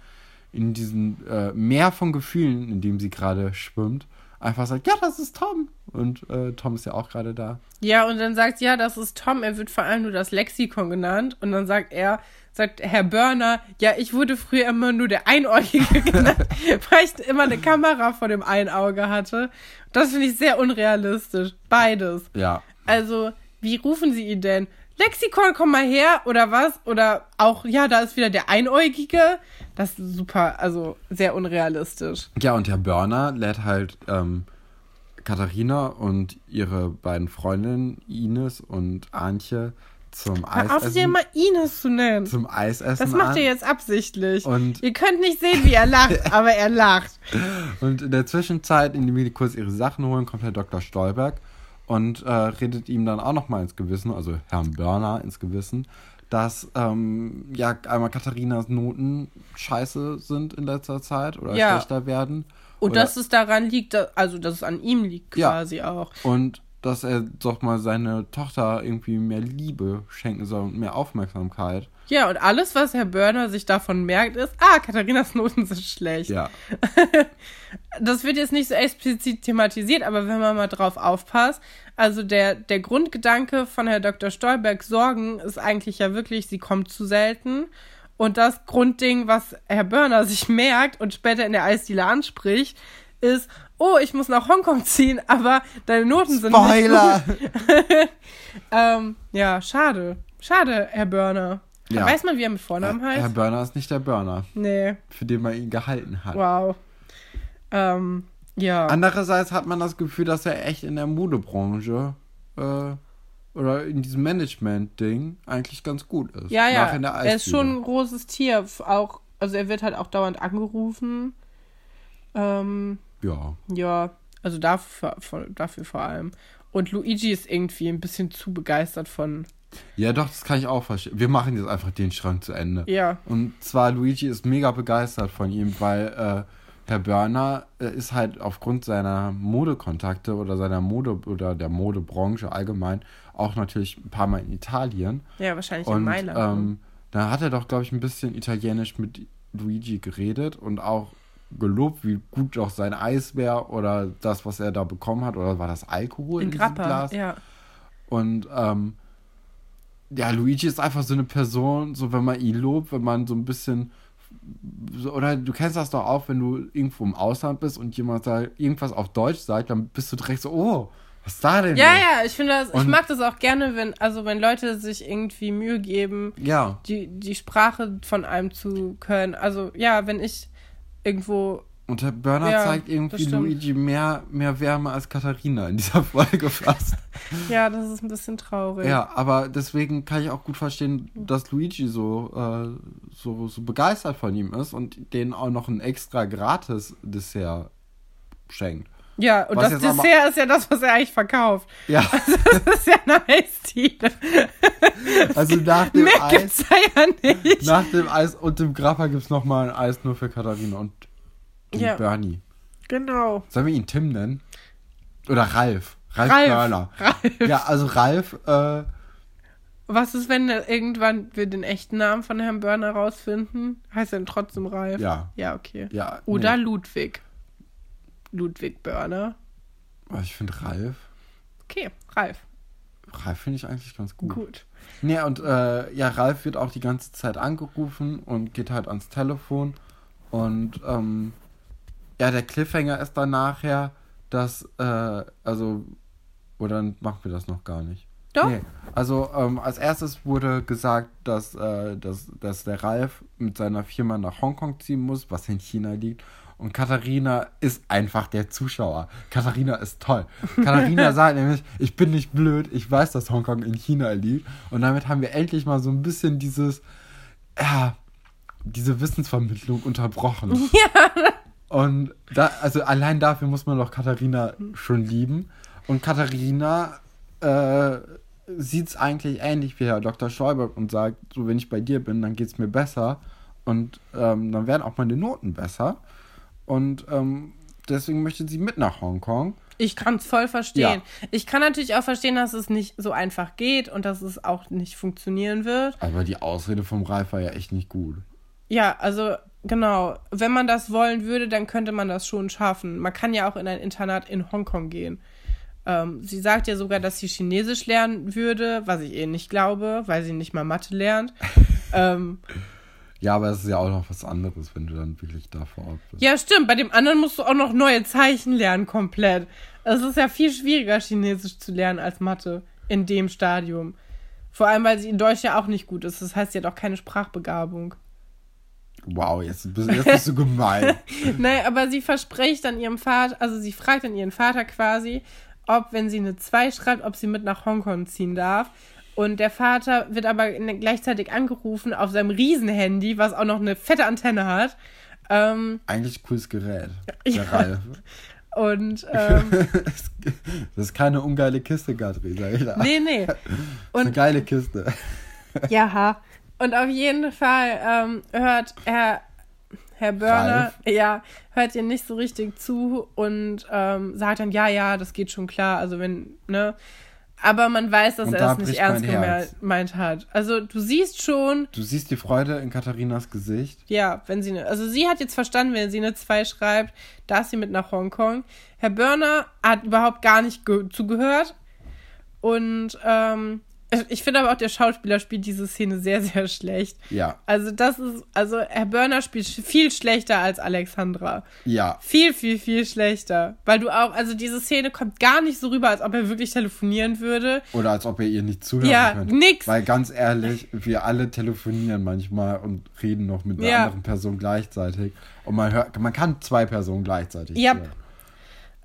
in diesem äh, Meer von Gefühlen, in dem sie gerade schwimmt, einfach sagt, ja, das ist Tom. Und äh, Tom ist ja auch gerade da. Ja, und dann sagt sie, ja, das ist Tom, er wird vor allem nur das Lexikon genannt. Und dann sagt er, sagt Herr Börner, ja, ich wurde früher immer nur der Einäugige genannt, weil ich immer eine Kamera vor dem einen Auge hatte. Das finde ich sehr unrealistisch. Beides. Ja. Also, wie rufen sie ihn denn? Lexikon, komm mal her, oder was? Oder auch, ja, da ist wieder der Einäugige. Das ist super, also sehr unrealistisch. Ja, und Herr Börner lädt halt ähm, Katharina und ihre beiden Freundinnen, Ines und Antje, zum Hör auf, sie Eisessen, immer Ines zu nennen. zum Eisessen Das macht an. er jetzt absichtlich. Und- Ihr könnt nicht sehen, wie er lacht, aber er lacht. Und in der Zwischenzeit, indem die kurz ihre Sachen holen, kommt Herr Dr. Stolberg und äh, redet ihm dann auch nochmal ins Gewissen, also Herrn Börner ins Gewissen, dass ähm, ja einmal Katharinas Noten scheiße sind in letzter Zeit oder Ja. schlechter werden. Und oder, dass es daran liegt, also dass es an ihm liegt Ja. quasi auch. Und dass er doch mal seine Tochter irgendwie mehr Liebe schenken soll und mehr Aufmerksamkeit. Ja, und alles, was Herr Börner sich davon merkt, ist, ah, Katharinas Noten sind schlecht. Ja. Das wird jetzt nicht so explizit thematisiert, aber wenn man mal drauf aufpasst, also der, der Grundgedanke von Herr Dr. Stolberg Sorgen ist eigentlich ja wirklich, sie kommt zu selten. Und das Grundding, was Herr Börner sich merkt und später in der Eisdiele anspricht, ist, oh, ich muss nach Hongkong ziehen, aber deine Noten sind Spoiler! nicht gut. ähm, ja, schade. Schade, Herr Börner. Ja. Weiß man, wie er mit Vornamen heißt? Herr Börner ist nicht der Burner, nee. für den man ihn gehalten hat. Wow. Ähm, ja. Andererseits hat man das Gefühl, dass er echt in der Modebranche äh, oder in diesem Management-Ding eigentlich ganz gut ist. Ja, ja. Er ist schon ein großes Tier. Auch, also er wird halt auch dauernd angerufen. Ähm, Ja. ja, also dafür, dafür vor allem. Und Luigi ist irgendwie ein bisschen zu begeistert von. Ja, doch, das kann ich auch verstehen. Wir machen jetzt einfach den Schrank zu Ende. Ja. Und zwar Luigi ist mega begeistert von ihm, weil äh, Herr Börner äh, ist halt aufgrund seiner Modekontakte oder seiner Mode oder der Modebranche allgemein auch natürlich ein paar Mal in Italien. Ja, wahrscheinlich in Und Mailand. ne? ähm, da hat er doch, glaube ich, ein bisschen Italienisch mit Luigi geredet und auch gelobt, wie gut doch sein Eis wäre oder das, was er da bekommen hat. Oder war das Alkohol in, in diesem Grappa, Glas? ja. Und ähm, ja, Luigi ist einfach so eine Person, so wenn man ihn lobt, wenn man so ein bisschen oder du kennst das doch auch, wenn du irgendwo im Ausland bist und jemand sagt, irgendwas auf Deutsch sagt, dann bist du direkt so, oh, was ist da denn? Ja, los? ja, ich finde das, ich Und- mag das auch gerne, wenn, also wenn Leute sich irgendwie Mühe geben, Ja, die, die Sprache von einem zu können. Also ja, wenn ich irgendwo und der Burner Ja, zeigt irgendwie. Luigi mehr, mehr Wärme als Katharina in dieser Folge fast. Ja, das ist ein bisschen traurig. ja, aber deswegen kann ich auch gut verstehen, dass Luigi so, äh, so, so begeistert von ihm ist und denen auch noch ein extra gratis Dessert schenkt. Ja, und Was das aber- Dessert ist ja das, was er eigentlich verkauft. Ja, Das ist ja eine Eisdiele. also nach dem Mehr Eis, gibt's da ja nicht. nach dem Eis und dem Grappa gibt es nochmal ein Eis nur für Katharina und den Ja. Bernie. Genau. Sollen wir ihn Tim nennen? Oder Ralf? Ralf, Ralf. Börner. Ralf. Ja, also Ralf, äh, Was ist, wenn irgendwann wir den echten Namen von Herrn Börner rausfinden? Heißt er denn trotzdem Ralf? ja, Ja, okay. ja. Oder nee. Ludwig. Ludwig Börner. Ich finde Ralf, Okay, Ralf. Ralf finde ich eigentlich ganz gut. Gut. Nee, und äh, ja, Ralf wird auch die ganze Zeit angerufen und geht halt ans Telefon. Und ähm, ja, der Cliffhanger ist dann nachher, dass, äh, also, oder machen wir das noch gar nicht? Doch. Nee, also ähm, als erstes wurde gesagt, dass, äh, dass, dass der Ralf mit seiner Firma nach Hongkong ziehen muss, was in China liegt. Und Katharina ist einfach der Zuschauer. Katharina ist toll. Katharina sagt nämlich, ich bin nicht blöd, ich weiß, dass Hongkong in China liegt. Und damit haben wir endlich mal so ein bisschen dieses, ja, diese Wissensvermittlung unterbrochen. Ja. Und da, also allein dafür muss man doch Katharina schon lieben. Und Katharina äh, sieht es eigentlich ähnlich wie Herr Dr. Stolberg und sagt, so wenn ich bei dir bin, dann geht es mir besser. Und ähm, dann werden auch meine Noten besser. Und ähm, deswegen möchte sie mit nach Hongkong. Ich kann es voll verstehen. Ja. Ich kann natürlich auch verstehen, dass es nicht so einfach geht und dass es auch nicht funktionieren wird. Aber die Ausrede vom Ralf war ja echt nicht gut. Ja, also genau. Wenn man das wollen würde, dann könnte man das schon schaffen. Man kann ja auch in ein Internat in Hongkong gehen. Ähm, sie sagt ja sogar, dass sie Chinesisch lernen würde, was ich eh nicht glaube, weil sie nicht mal Mathe lernt. ähm, Ja, aber es ist ja auch noch was anderes, wenn du dann wirklich da vor Ort bist. ja, stimmt. Bei dem anderen musst du auch noch neue Zeichen lernen, komplett. Es ist ja viel schwieriger, Chinesisch zu lernen als Mathe in dem Stadium. Vor allem, weil sie in Deutsch ja auch nicht gut ist. Das heißt, sie hat auch keine Sprachbegabung. Wow, jetzt bist, jetzt bist du gemein. Nein, aber sie verspricht dann ihrem Vater, also sie fragt dann ihren Vater quasi, ob, wenn sie eine 2 schreibt, ob sie mit nach Hongkong ziehen darf. Und der Vater wird aber gleichzeitig angerufen auf seinem Riesenhandy, was auch noch eine fette Antenne hat. Ähm, Eigentlich cooles Gerät. Ja. Der Ralf. Und ähm, das ist keine ungeile Kiste, Katrin, sag ich da. nee, nee. Das ist Und eine geile Kiste. Ja, und auf jeden Fall ähm, hört Herr, Herr Börner, ja, hört ihr nicht so richtig zu und ähm, sagt dann, ja, ja, das geht schon klar, also wenn, ne, aber man weiß, dass Und er da es nicht ernst gemeint hat. Also du siehst schon, Du siehst die Freude in Katharinas Gesicht. ja, wenn sie, ne, also sie hat jetzt verstanden, wenn sie eine 2 schreibt, darf sie mit nach Hongkong. Herr Börner hat überhaupt gar nicht ge- zugehört und ähm, ich finde aber auch, der Schauspieler spielt diese Szene sehr, sehr schlecht. Ja, Also das ist, also Herr Börner spielt viel schlechter als Alexandra. ja. Viel, viel, viel schlechter. Weil du auch, also diese Szene kommt gar nicht so rüber, als ob er wirklich telefonieren würde. Oder als ob ihr ihr nicht zuhören Ja, könnt. nix. Weil ganz ehrlich, wir alle telefonieren manchmal und reden noch mit einer Ja. anderen Person gleichzeitig. Und man hört, man kann zwei Personen gleichzeitig Yep. hören.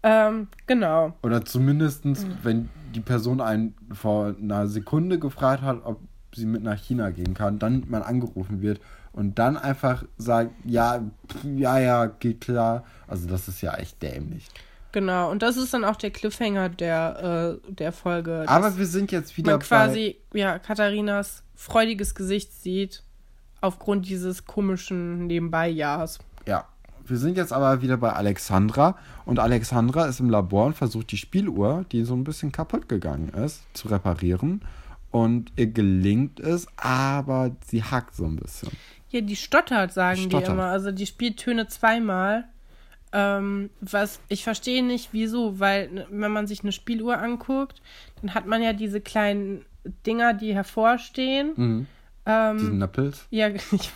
Ähm, genau. Oder zumindestens, Mhm. wenn die Person einen vor einer Sekunde gefragt hat, ob sie mit nach China gehen kann, dann man angerufen wird und dann einfach sagt, ja, ja, ja, geht klar. Also das ist ja echt dämlich. Genau. Und das ist dann auch der Cliffhanger der, äh, der Folge. Aber wir sind jetzt wieder man quasi, ja, Katharinas freudiges Gesicht sieht aufgrund dieses komischen Nebenbei-Jahrs. bei, ja, wir sind jetzt aber wieder bei Alexandra und Alexandra ist im Labor und versucht die Spieluhr, die so ein bisschen kaputt gegangen ist, zu reparieren und ihr gelingt es, aber sie hackt so ein bisschen. Ja, die stottert, sagen die Stottert. immer. Also die spielt Töne zweimal. Ähm, was ich verstehe nicht, wieso, weil ne, wenn man sich eine Spieluhr anguckt, dann hat man ja diese kleinen Dinger, die hervorstehen. Mhm. Ähm, Diesen Nippels. ja, ich,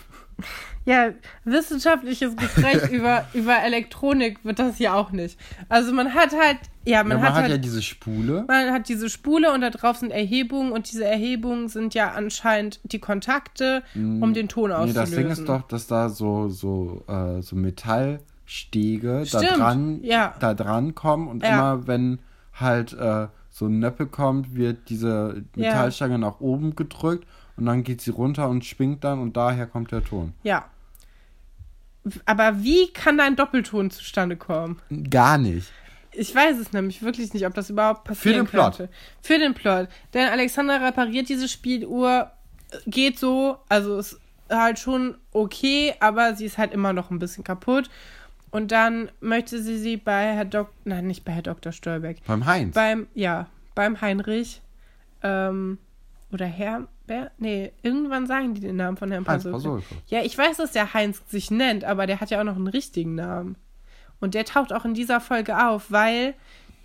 ja, wissenschaftliches Gespräch über, über Elektronik wird das ja auch nicht. Also man hat halt, ja, man, ja, man hat, hat, halt ja diese Spule. man hat diese Spule und da drauf sind Erhebungen und diese Erhebungen sind ja anscheinend die Kontakte, um den Ton Nee, auszulösen. das Ding ist doch, dass da so, so, äh, so Metallstege da Stimmt, dran, ja. da dran kommen und Ja. immer wenn halt äh, so ein Nöppel kommt, wird diese. Metallstange nach oben gedrückt und dann geht sie runter und schwingt dann und daher kommt der Ton. Ja. Aber wie kann da ein Doppelton zustande kommen? Gar nicht. Ich weiß es nämlich wirklich nicht, ob das überhaupt passieren den Plot. könnte. Für den Plot. Denn Alexander repariert diese Spieluhr, geht so, also ist halt schon okay, aber sie ist halt immer noch ein bisschen kaputt. Und dann möchte sie sie bei Herr Dok... Nein, nicht bei Herr Dr. Stolbeck. Beim Heinz. Beim, ja, beim Heinrich, ähm, oder Herr, wer? Nee, irgendwann sagen die den Namen von Herrn Heinz Pasulke. Pasulke. Ja, ich weiß, dass der Heinz sich nennt, aber der hat ja auch noch einen richtigen Namen. Und der taucht auch in dieser Folge auf, weil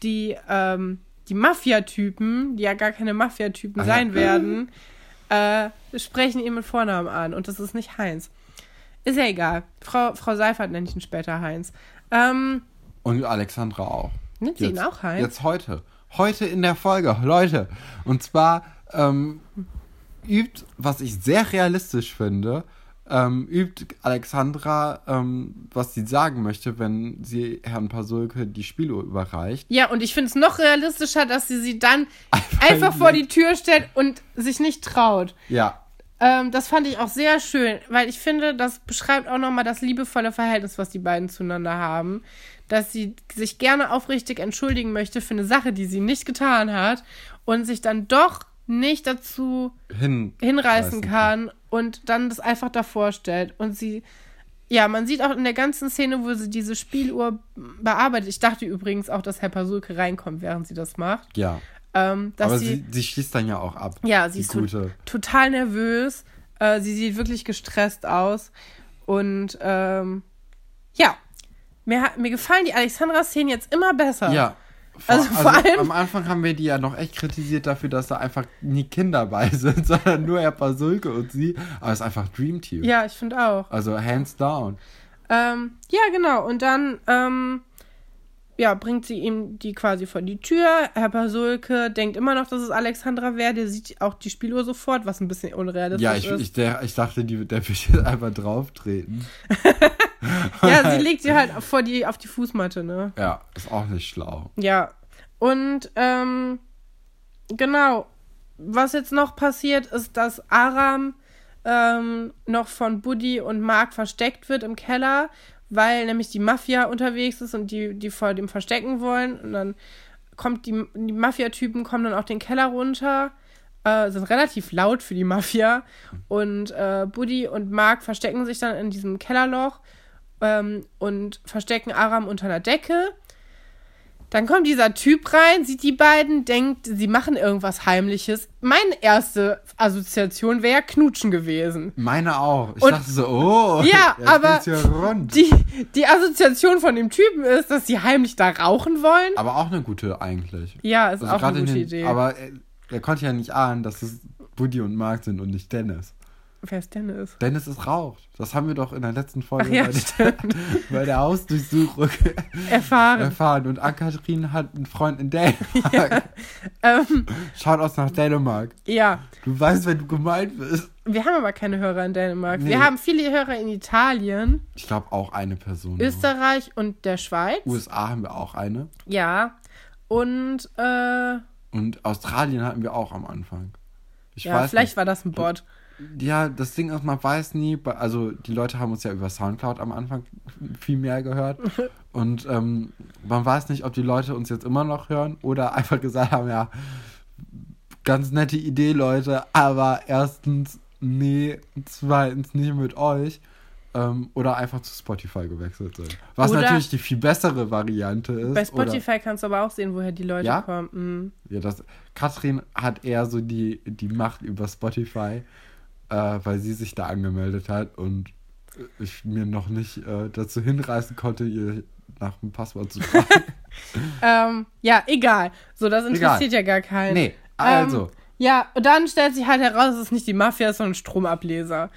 die, ähm, die Mafia-Typen, die ja gar keine Mafia-Typen Ah, ja. sein werden, äh, sprechen ihn mit Vornamen an. Und das ist nicht Heinz. Ist ja egal. Frau, Frau Seifert nenne ich ihn später Heinz. Ähm, Und Alexandra auch. nennt sie ihn auch Heinz? Jetzt heute. Heute in der Folge, Leute. Und zwar ähm, übt, was ich sehr realistisch finde, ähm, übt Alexandra, ähm, was sie sagen möchte, wenn sie Herrn Pasulke die Spieluhr überreicht. Ja, und ich finde es noch realistischer, dass sie sie dann Einfach einfach vor die. Tür stellt und sich nicht traut. Ja, Ähm, das fand ich auch sehr schön, weil ich finde, das beschreibt auch nochmal das liebevolle Verhältnis, was die beiden zueinander haben. Dass sie sich gerne aufrichtig entschuldigen möchte für eine Sache, die sie nicht getan hat und sich dann doch nicht dazu hin, hinreißen reißen kann und dann das einfach davor stellt. Und sie, ja, man sieht auch in der ganzen Szene, wo sie diese Spieluhr bearbeitet. Ich dachte übrigens auch, dass Herr Pasulke reinkommt, während sie das macht. Ja, Ähm, aber sie, sie, sie schließt dann ja auch ab. ja, sie ist to total nervös. Äh, sie sieht wirklich gestresst aus. Und ähm, ja, mir, mir gefallen die Alexandra-Szenen jetzt immer besser. Ja. Vor, Also also vor allem- am Anfang haben wir die ja noch echt kritisiert dafür, dass da einfach nie Kinder bei sind, sondern nur Herr Pasulke und sie. Aber es ist einfach Dream Team. Ja, ich finde auch. Also hands down. Ähm, ja, genau. Und dann ähm, ja, bringt sie ihm die quasi vor die Tür. Herr Pasulke denkt immer noch, dass es Alexandra wäre. Der sieht auch die Spieluhr sofort, was ein bisschen unrealistisch Ja, ich, ist. ich, der, ich dachte, die, der will jetzt einfach drauf treten. ja, sie legt sie halt vor die, auf die Fußmatte, ne? Ja, ist auch nicht schlau. Ja. Und ähm, genau, was jetzt noch passiert, ist, dass Aram ähm, noch von Buddy und Mark versteckt wird im Keller, weil nämlich die Mafia unterwegs ist und die, die vor dem verstecken wollen. Und dann kommt die, die Mafia-Typen kommen dann auch den Keller runter, äh, sind relativ laut für die Mafia. Und äh, Buddy und Mark verstecken sich dann in diesem Kellerloch ähm, und verstecken Aram unter einer Decke. Dann kommt dieser Typ rein, sieht die beiden, denkt, sie machen irgendwas Heimliches. Meine erste Assoziation wäre ja Knutschen gewesen. Meine auch. Ich Und- dachte so, oh, Ja, aber. Die, die Assoziation von dem Typen ist, dass sie heimlich da rauchen wollen. aber auch eine gute eigentlich. Ja, ist Also auch eine in gute den, Idee. Aber er, er konnte ja nicht ahnen, dass es Buddy und Mark sind und nicht Dennis. Wer ist Dennis? Dennis ist raucht. Das haben wir doch in der letzten Folge ja, bei, der, bei der Hausdurchsuchung Erfahren. erfahren. Und Ann-Kathrin hat einen Freund in Dänemark. ähm, Schaut aus nach Dänemark. ja, Du weißt, wenn du gemeint bist. wir haben aber keine Hörer in Dänemark. Nee. Wir haben viele Hörer in Italien, Ich glaube auch eine Person. nur. Österreich und der Schweiz. USA haben wir auch eine. Ja. Und, äh, Und Australien hatten wir auch am Anfang. Ich ja, vielleicht nicht. war das ein Bot. Ja, das Ding ist, man weiß nie, also die Leute haben uns ja über Soundcloud am Anfang viel mehr gehört. Und ähm, man weiß nicht, ob die Leute uns jetzt immer noch hören oder einfach gesagt haben, ja, ganz nette Idee, Leute, aber erstens, nee, zweitens nicht mit euch. Ähm, oder einfach zu Spotify gewechselt sind. Was Oder- natürlich die viel bessere Variante ist. Bei oder- Spotify kannst du aber auch sehen, woher die Leute Ja? kommen. Mhm. Ja, das, Katrin hat eher so die, die Macht über Spotify, äh, weil sie sich da angemeldet hat und ich mir noch nicht äh, dazu hinreißen konnte, ihr nach dem Passwort zu fragen. Ähm, ja, egal. So, das interessiert ja gar keinen. nee, also, Ähm, ja, und dann stellt sich halt heraus, es ist nicht die Mafia, sondern ein Stromableser.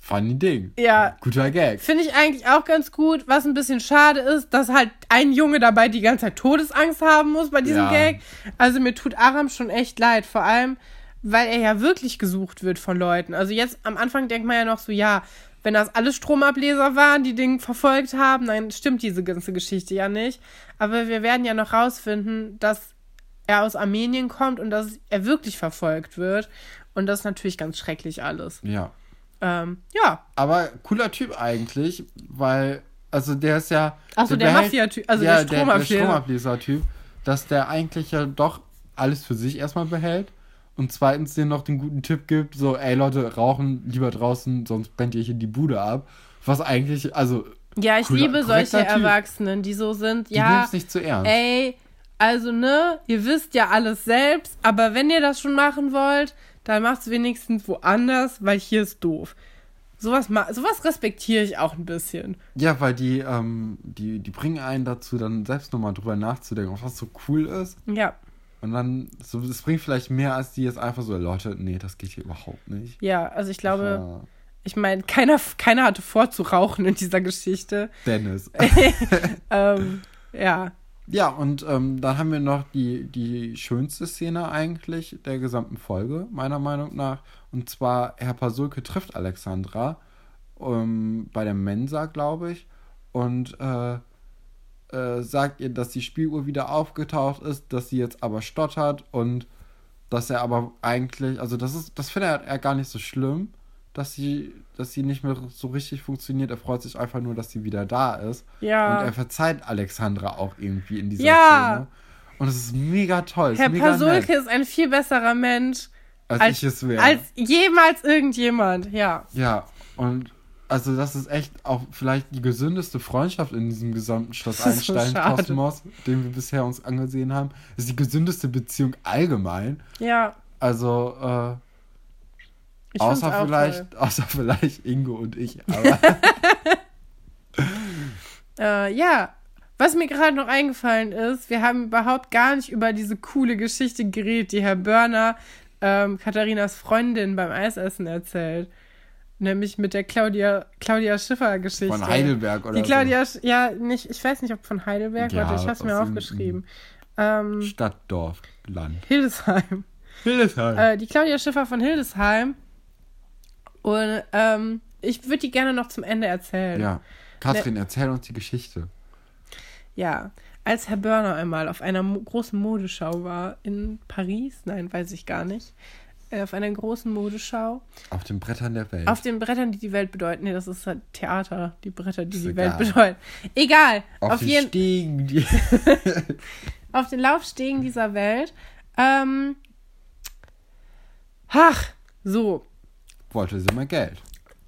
funny Ding. Ja, Guter Gag. finde ich eigentlich auch ganz gut. Was ein bisschen schade ist, dass halt ein Junge dabei die ganze Zeit Todesangst haben muss bei diesem Ja. Gag. Also mir tut Aram schon echt leid. Vor allem, weil er ja wirklich gesucht wird von Leuten. Also jetzt am Anfang denkt man ja noch so, ja, wenn das alles Stromableser waren, die den verfolgt haben, dann stimmt diese ganze Geschichte ja nicht. Aber wir werden ja noch rausfinden, dass er aus Armenien kommt und dass er wirklich verfolgt wird. Und das ist natürlich ganz schrecklich alles. Ja. Ähm, ja, Aber cooler Typ eigentlich, weil, also der ist ja. Ach so, der behält- Mafia-Typ, also ja, der der, der Stromableser. Stromableser-Typ, dass der eigentlich ja doch alles für sich erstmal behält und zweitens dir noch den guten Tipp gibt, so, ey Leute, rauchen lieber draußen, sonst brennt ihr hier die Bude ab. Was eigentlich, also, Ja, ich Cooler- liebe solche Typ. Erwachsenen, die so sind, die ja, nimmt's nicht zu ernst. ey, also ne, ihr wisst ja alles selbst, aber wenn ihr das schon machen wollt, dann macht's wenigstens woanders, weil hier ist doof. Sowas, sowas respektiere ich auch ein bisschen. Ja, weil die, ähm, die, die bringen einen dazu, dann selbst nochmal drüber nachzudenken, was so cool ist. Ja, Und dann, so, das bringt vielleicht mehr, als die jetzt einfach so, Leute, nee, das geht hier überhaupt nicht. ja, also ich glaube, Ja. ich meine, keiner, keiner hatte vor zu rauchen in dieser Geschichte. Dennis. ähm, ja, Ja, und ähm, dann haben wir noch die, die schönste Szene eigentlich der gesamten Folge, meiner Meinung nach. Und zwar, Herr Pasulke trifft Alexandra ähm, bei der Mensa, glaube ich, und äh, äh, sagt ihr, dass die Spieluhr wieder aufgetaucht ist, dass sie jetzt aber stottert und dass er aber eigentlich, also das ist, das findet er gar nicht so schlimm, dass sie, dass sie nicht mehr so richtig funktioniert. Er freut sich einfach nur, dass sie wieder da ist. ja. Und er verzeiht Alexandra auch irgendwie in dieser Ja. Szene. Und es ist mega toll. Herr mega Pasulke nett, ist ein viel besserer Mensch als, als- ich es wäre. als jemals irgendjemand, ja. Ja, und also das ist echt auch vielleicht die gesündeste Freundschaft in diesem gesamten Schloss ist so Einstein-Kosmos, den wir bisher uns angesehen haben. Das ist die gesündeste Beziehung allgemein. Ja, Also, äh, ich außer vielleicht, außer vielleicht Ingo und ich. Toll. Äh, ja, was mir gerade noch eingefallen ist, wir haben überhaupt gar nicht über diese coole Geschichte geredet, die Herr Börner ähm, Katharinas Freundin beim Eisessen erzählt. Nämlich mit der Claudia, Claudia Schiffer-Geschichte. von Heidelberg oder Die Claudia, Sch- ja, nicht, ich weiß nicht, ob von Heidelberg, Ja, warte, ich hab's mir aufgeschrieben. Ähm, so. Stadt, Dorf, Land. Hildesheim. Hildesheim. Äh, die Claudia Schiffer von Hildesheim. Und ähm, ich würde die gerne noch zum Ende erzählen. ja. Katrin, erzähl uns die Geschichte. Ja, als Herr Börner einmal auf einer mo großen Modeschau war in Paris, nein, weiß ich gar nicht, auf einer großen Modeschau. Auf den Brettern der Welt. Auf den Brettern, die die Welt bedeuten. Nee, das ist halt Theater, die Bretter, die Ist die egal. Welt bedeuten. Egal. auf Auf, den jeden, Stiegen. Auf den Laufstegen dieser Welt. Ähm, ach, so. wollte sie mal Geld.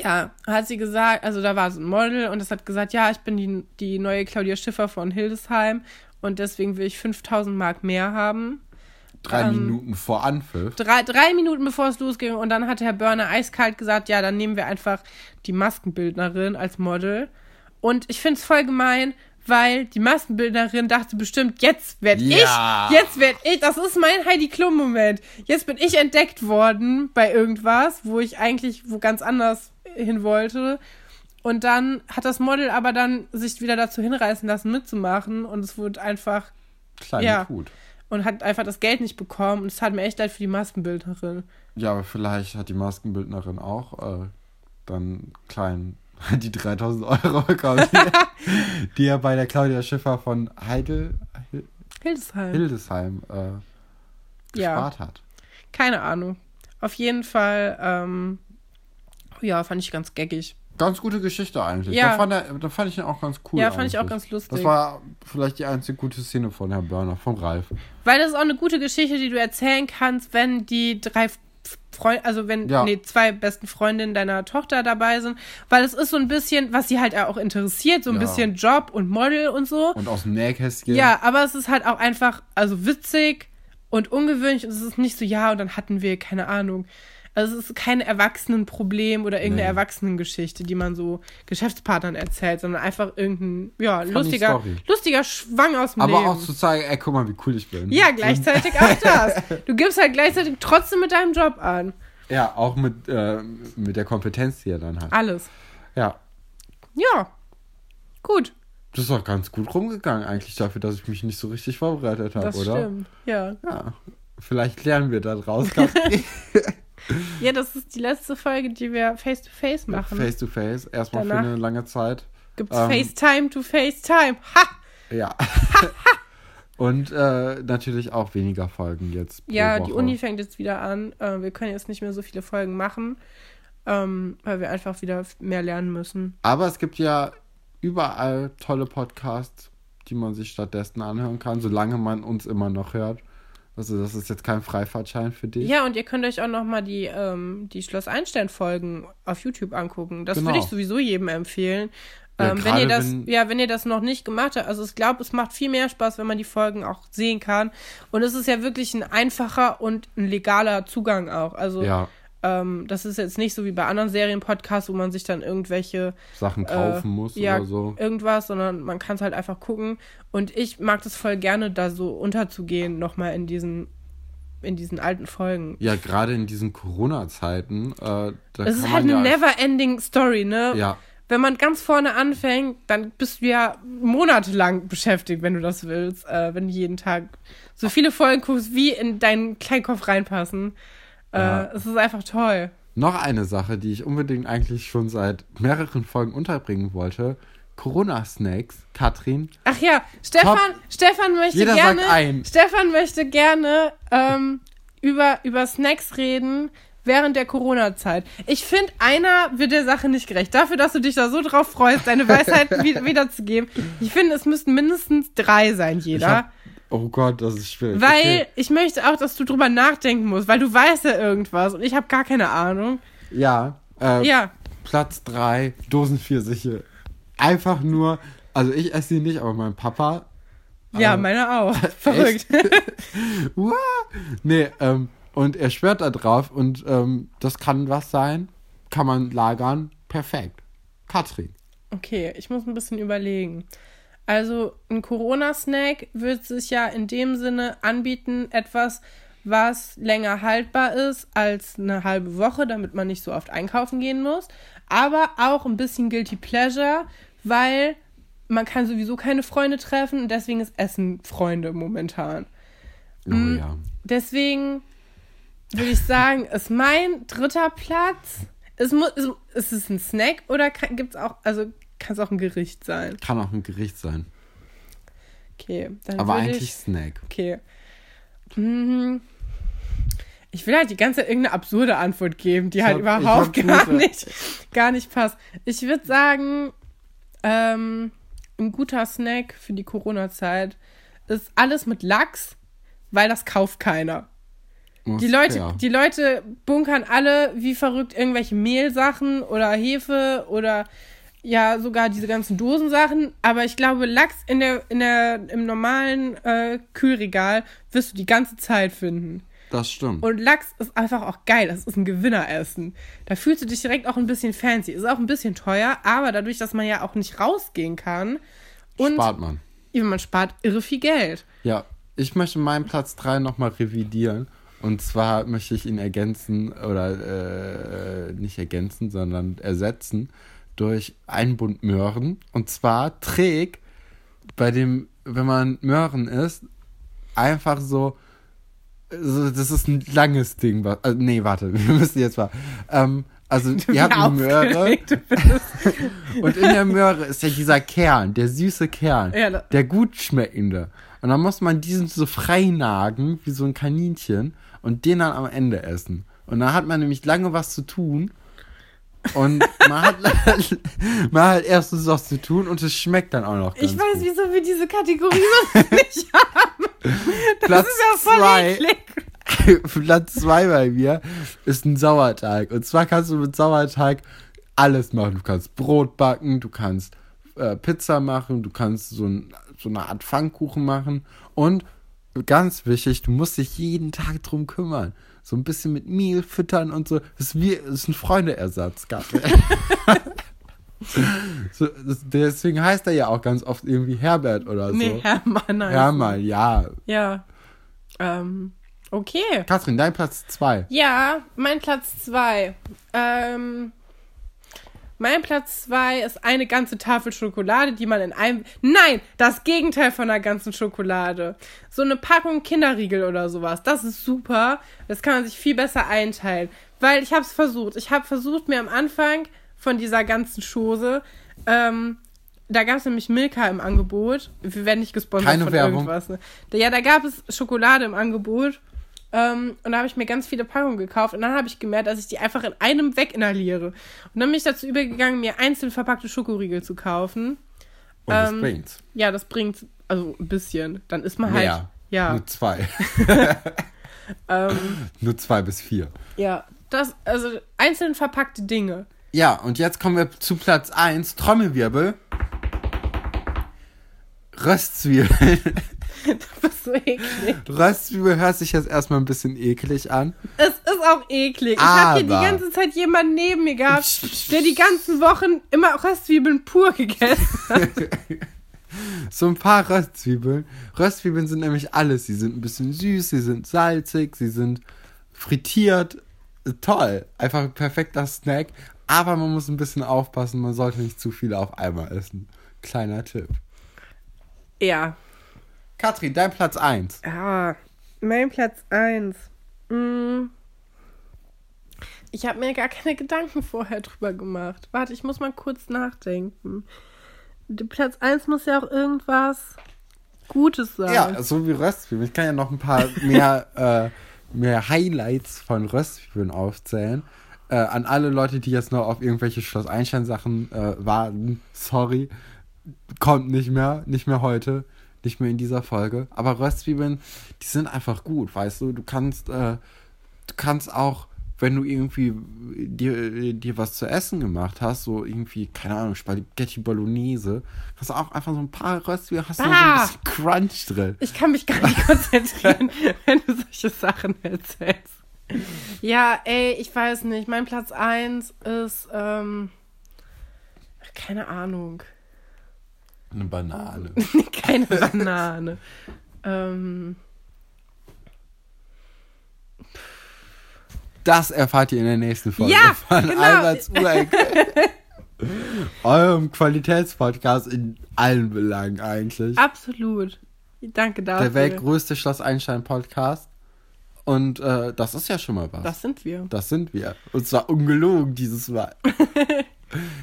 Ja, hat sie gesagt, also da war so ein Model und das hat gesagt, ja, ich bin die, die neue Claudia Schiffer von Hildesheim und deswegen will ich 5000 Mark mehr haben. Drei Ähm, Minuten vor Anpfiff. Drei, drei Minuten bevor es losging und dann hat Herr Börner eiskalt gesagt, ja, dann nehmen wir einfach die Maskenbildnerin als Model. Und ich finde es voll gemein, weil die Maskenbildnerin dachte bestimmt, jetzt werd Ja. ich, jetzt werd ich, das ist mein Heidi Klum Moment. Jetzt bin ich entdeckt worden bei irgendwas, wo ich eigentlich wo ganz anders hin wollte. Und dann hat das Model aber dann sich wieder dazu hinreißen lassen, mitzumachen und es wurde einfach Kleine ja. Tut. Und hat einfach das Geld nicht bekommen und es hat mir echt leid für die Maskenbildnerin. Ja, aber vielleicht hat die Maskenbildnerin auch äh, dann klein die 3000 Euro bekommen, die, die er bei der Claudia Schiffer von Heidel, Hil- Hildesheim. Hildesheim äh, Ja. gespart hat. Keine Ahnung. Auf jeden Fall, ähm, ja, fand ich ganz geckig. Ganz gute Geschichte eigentlich. Ja. Da, fand er, da fand ich ihn auch ganz cool. Ja, fand ich auch eigentlich. ganz lustig. Das war vielleicht die einzige gute Szene von Herrn Börner, von Ralf. Weil das ist auch eine gute Geschichte, die du erzählen kannst, wenn die drei Freunde, also wenn Ja. nee, zwei besten Freundinnen deiner Tochter dabei sind. Weil es ist so ein bisschen, was sie halt auch interessiert, so ein Ja. bisschen Job und Model und so. Und aus dem Nähkästchen. Ja, aber es ist halt auch einfach, also witzig und ungewöhnlich. Und es ist nicht so, ja, und dann hatten wir, keine Ahnung. Also es ist kein Erwachsenenproblem oder irgendeine Nee. Erwachsenengeschichte, die man so Geschäftspartnern erzählt, sondern einfach irgendein, ja, Funny lustiger, Story. lustiger Schwang aus dem Aber Leben. auch zu zeigen, ey, guck mal, wie cool ich bin. ja, gleichzeitig auch das. Du gibst halt gleichzeitig trotzdem mit deinem Job an. Ja, auch mit, äh, mit der Kompetenz, die er dann hat. Alles. Ja. Ja. Gut. Das ist doch ganz gut rumgegangen eigentlich dafür, dass ich mich nicht so richtig vorbereitet habe, Das oder? stimmt. Ja. Ja. Vielleicht lernen wir da draus. Ja, das ist die letzte Folge, die wir face to face machen. face to face. Erstmal für Danach- eine lange Zeit. Gibt's Ähm, FaceTime to FaceTime. Ha! Ja. Und äh, natürlich auch weniger Folgen jetzt. Ja, die Uni fängt jetzt wieder an. Äh, wir können jetzt nicht mehr so viele Folgen machen, ähm, weil wir einfach wieder mehr lernen müssen. Aber es gibt ja überall tolle Podcasts, die man sich stattdessen anhören kann, solange man uns immer noch hört. Also das ist jetzt kein Freifahrtschein für dich. Ja, und ihr könnt euch auch noch mal die, ähm, die Schloss Einstein-Folgen auf YouTube angucken. Das Genau. würde ich sowieso jedem empfehlen. Ja, Ähm, wenn ihr das, wenn- ja, wenn ihr das noch nicht gemacht habt, also ich glaube, es macht viel mehr Spaß, wenn man die Folgen auch sehen kann. Und es ist ja wirklich ein einfacher und ein legaler Zugang auch. Also Ja, ähm, das ist jetzt nicht so wie bei anderen Serienpodcasts, wo man sich dann irgendwelche Sachen kaufen äh, muss ja, oder so. irgendwas, sondern man kann es halt einfach gucken. Und ich mag das voll gerne, da so unterzugehen, nochmal in diesen, in diesen alten Folgen. Ja, gerade in diesen Corona-Zeiten. Äh, da Es ist halt eine ja, never-ending Story, ne? Ja, Wenn man ganz vorne anfängt, dann bist du ja monatelang beschäftigt, wenn du das willst. Äh, wenn du jeden Tag so viele Folgen guckst, wie in deinen Kleinkopf reinpassen. Äh. Es ist einfach toll. noch eine Sache, die ich unbedingt eigentlich schon seit mehreren Folgen unterbringen wollte. Corona-Snacks, Katrin. Ach ja, Stefan, Stefan möchte Jeder gerne, sagt ein. Stefan möchte gerne ähm, über, über Snacks reden während der Corona-Zeit. Ich finde, einer wird der Sache nicht gerecht. Dafür, dass du dich da so drauf freust, deine Weisheit wie- wiederzugeben. Ich finde, es müssten mindestens drei sein, jeder. Oh Gott, das ist schwierig. weil Okay. ich möchte auch, dass du drüber nachdenken musst, weil du weißt ja irgendwas und ich habe gar keine Ahnung. Ja, äh, Ja, Platz 3, Dosenpfirsiche. Einfach nur, also ich esse sie nicht, aber mein Papa. ja, äh, meine auch. Verrückt. Nee, ähm, und er schwört da drauf und ähm, das kann was sein, kann man lagern, perfekt. Katrin. Okay, ich muss ein bisschen überlegen. Also ein Corona-Snack wird sich ja in dem Sinne anbieten, etwas, was länger haltbar ist als eine halbe Woche, damit man nicht so oft einkaufen gehen muss. Aber auch ein bisschen Guilty Pleasure, weil man kann sowieso keine Freunde treffen und deswegen ist Essen Freunde momentan. Oh Mm. ja. Deswegen würde ich sagen, ist mein dritter Platz. Es muss, ist, ist es ein Snack oder gibt es auch, also kann es auch ein Gericht sein? Kann auch ein Gericht sein. Okay, dann aber eigentlich ich, Snack. okay. Mhm. Ich will halt die ganze Zeit irgendeine absurde Antwort geben, die halt hab- ich überhaupt gar gute. nicht, gar nicht passt. Ich würde sagen, ähm, ein guter Snack für die Corona-Zeit ist alles mit Lachs, weil das kauft keiner. Die Leute, Ja. die Leute bunkern alle wie verrückt irgendwelche Mehlsachen oder Hefe oder ja sogar diese ganzen Dosensachen. Aber ich glaube, Lachs in der, in der, im normalen äh, Kühlregal wirst du die ganze Zeit finden. Das stimmt. Und Lachs ist einfach auch geil. Das ist ein Gewinneressen. Da fühlst du dich direkt auch ein bisschen fancy. Ist auch ein bisschen teuer, aber dadurch, dass man ja auch nicht rausgehen kann und Spart man. Ja, man spart irre viel Geld. Ja, ich möchte meinen Platz 3 nochmal revidieren. Und zwar möchte ich ihn ergänzen oder äh, nicht ergänzen, sondern ersetzen durch einen Bund Möhren. Und zwar trägt bei dem, wenn man Möhren isst, einfach so, das ist ein langes Ding. Also, nee, warte, wir müssen jetzt mal. Ähm, also, ihr habt eine Möhre und in der Möhre ist ja dieser Kern, der süße Kern, Ja, der gut schmeckende. Und dann muss man diesen so freinagen, wie so ein Kaninchen, und den dann am Ende essen. Und dann hat man nämlich lange was zu tun. Und man hat, man hat erstens was zu tun und es schmeckt dann auch noch Ich weiß, gut. wieso wir diese Kategorie sonst nicht haben. Das Platz ist ja voll zwei. eklig. Platz zwei bei mir ist ein Sauerteig. Und zwar kannst du mit Sauerteig alles machen. Du kannst Brot backen, du kannst äh, Pizza machen, du kannst so, ein, so eine Art Pfannkuchen machen. Und ganz wichtig, du musst dich jeden Tag drum kümmern. So ein bisschen mit Mehl füttern und so. Das ist, wie, das ist ein Freundeersatz. So, das, deswegen heißt er ja auch ganz oft irgendwie Herbert oder so. Nee, Hermann. heißt Hermann, ja. Ja. Ähm, okay. Katrin, dein Platz zwei. Ja, mein Platz zwei. Ähm, mein Platz zwei ist eine ganze Tafel Schokolade, die man in einem. Nein, das Gegenteil von einer ganzen Schokolade. So eine Packung Kinderriegel oder sowas. Das ist super. Das kann man sich viel besser einteilen. Weil ich habe es versucht. Ich habe versucht, mir am Anfang von dieser ganzen Chose. Ähm, da gab es nämlich Milka im Angebot. Wir werden nicht gesponsert Keine von Werbung. irgendwas. Ne? Ja, da gab es Schokolade im Angebot. Ähm, und da habe ich mir ganz viele Packungen gekauft. Und dann habe ich gemerkt, dass ich die einfach in einem weginhaliere. Und dann bin ich dazu übergegangen, mir einzeln verpackte Schokoriegel zu kaufen. Und das Ähm, bringt's. Ja, das bringt also ein bisschen. Dann ist man halt. Mehr. Ja. Nur zwei. Ähm, Nur zwei bis vier. ja. Das, also einzeln verpackte Dinge. Ja, und jetzt kommen wir zu Platz 1. Trommelwirbel. Röstzwiebeln. Das ist so eklig. Röstzwiebel hört sich jetzt erstmal ein bisschen eklig an. Es ist auch eklig. Ich habe hier die Aber- ganze Zeit jemanden neben mir gehabt, der die ganzen Wochen immer Röstzwiebeln pur gegessen hat. So ein paar Röstzwiebeln. Röstzwiebeln sind nämlich alles. Sie sind ein bisschen süß, sie sind salzig, sie sind frittiert. Toll. Einfach ein perfekter Snack. Aber man muss ein bisschen aufpassen, man sollte nicht zu viele auf einmal essen. Kleiner Tipp. Ja. Katrin, dein Platz 1. Ja, mein Platz 1. Ich habe mir gar keine Gedanken vorher drüber gemacht. Warte, ich muss mal kurz nachdenken. Platz 1 muss ja auch irgendwas Gutes sein. Ja, so wie Röstzwiebeln. Ich kann ja noch ein paar mehr, äh, mehr Highlights von Röstzwiebeln aufzählen. Äh, an alle Leute, die jetzt noch auf irgendwelche Schloss Einstein-Sachen äh, warten, sorry. Kommt nicht mehr, nicht mehr heute, nicht mehr in dieser Folge. Aber Röstzwiebeln, die sind einfach gut, weißt du. Du kannst, äh, du kannst auch, wenn du irgendwie dir, dir was zu essen gemacht hast, so irgendwie, keine Ahnung, Spaghetti Bolognese, hast du auch einfach so ein paar Röstzwiebeln, hast du so ein bisschen Crunch drin. Ich kann mich gar nicht konzentrieren, wenn du solche Sachen erzählst. Ja, ey, ich weiß nicht. Mein Platz 1 ist, ähm, keine Ahnung. Eine Banane. Keine Banane. ähm, Das erfahrt ihr in der nächsten Folge Ja, von genau. Alberts. Eurem Qualitätspodcast in allen Belangen eigentlich. absolut. Danke dafür. Der weltgrößte Schloss Einstein Podcast. Und äh, das ist ja schon mal was. Das sind wir. Das sind wir. Und zwar ungelogen dieses Mal.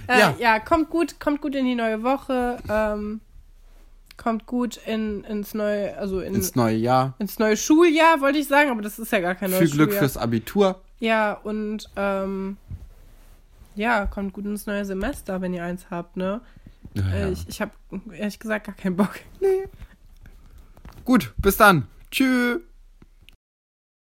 Äh, Ja. ja. kommt gut, kommt gut in die neue Woche. Ähm, kommt gut in, ins neue, also in, Ins neue Jahr. ins neue Schuljahr, wollte ich sagen, aber das ist ja gar kein neues Viel Glück Schuljahr. fürs Abitur. Ja, und ähm, ja, kommt gut ins neue Semester, wenn ihr eins habt, ne? Ja, ja. Äh, Ich, ich habe ehrlich gesagt gar keinen Bock. Gut, bis dann. Tschüss.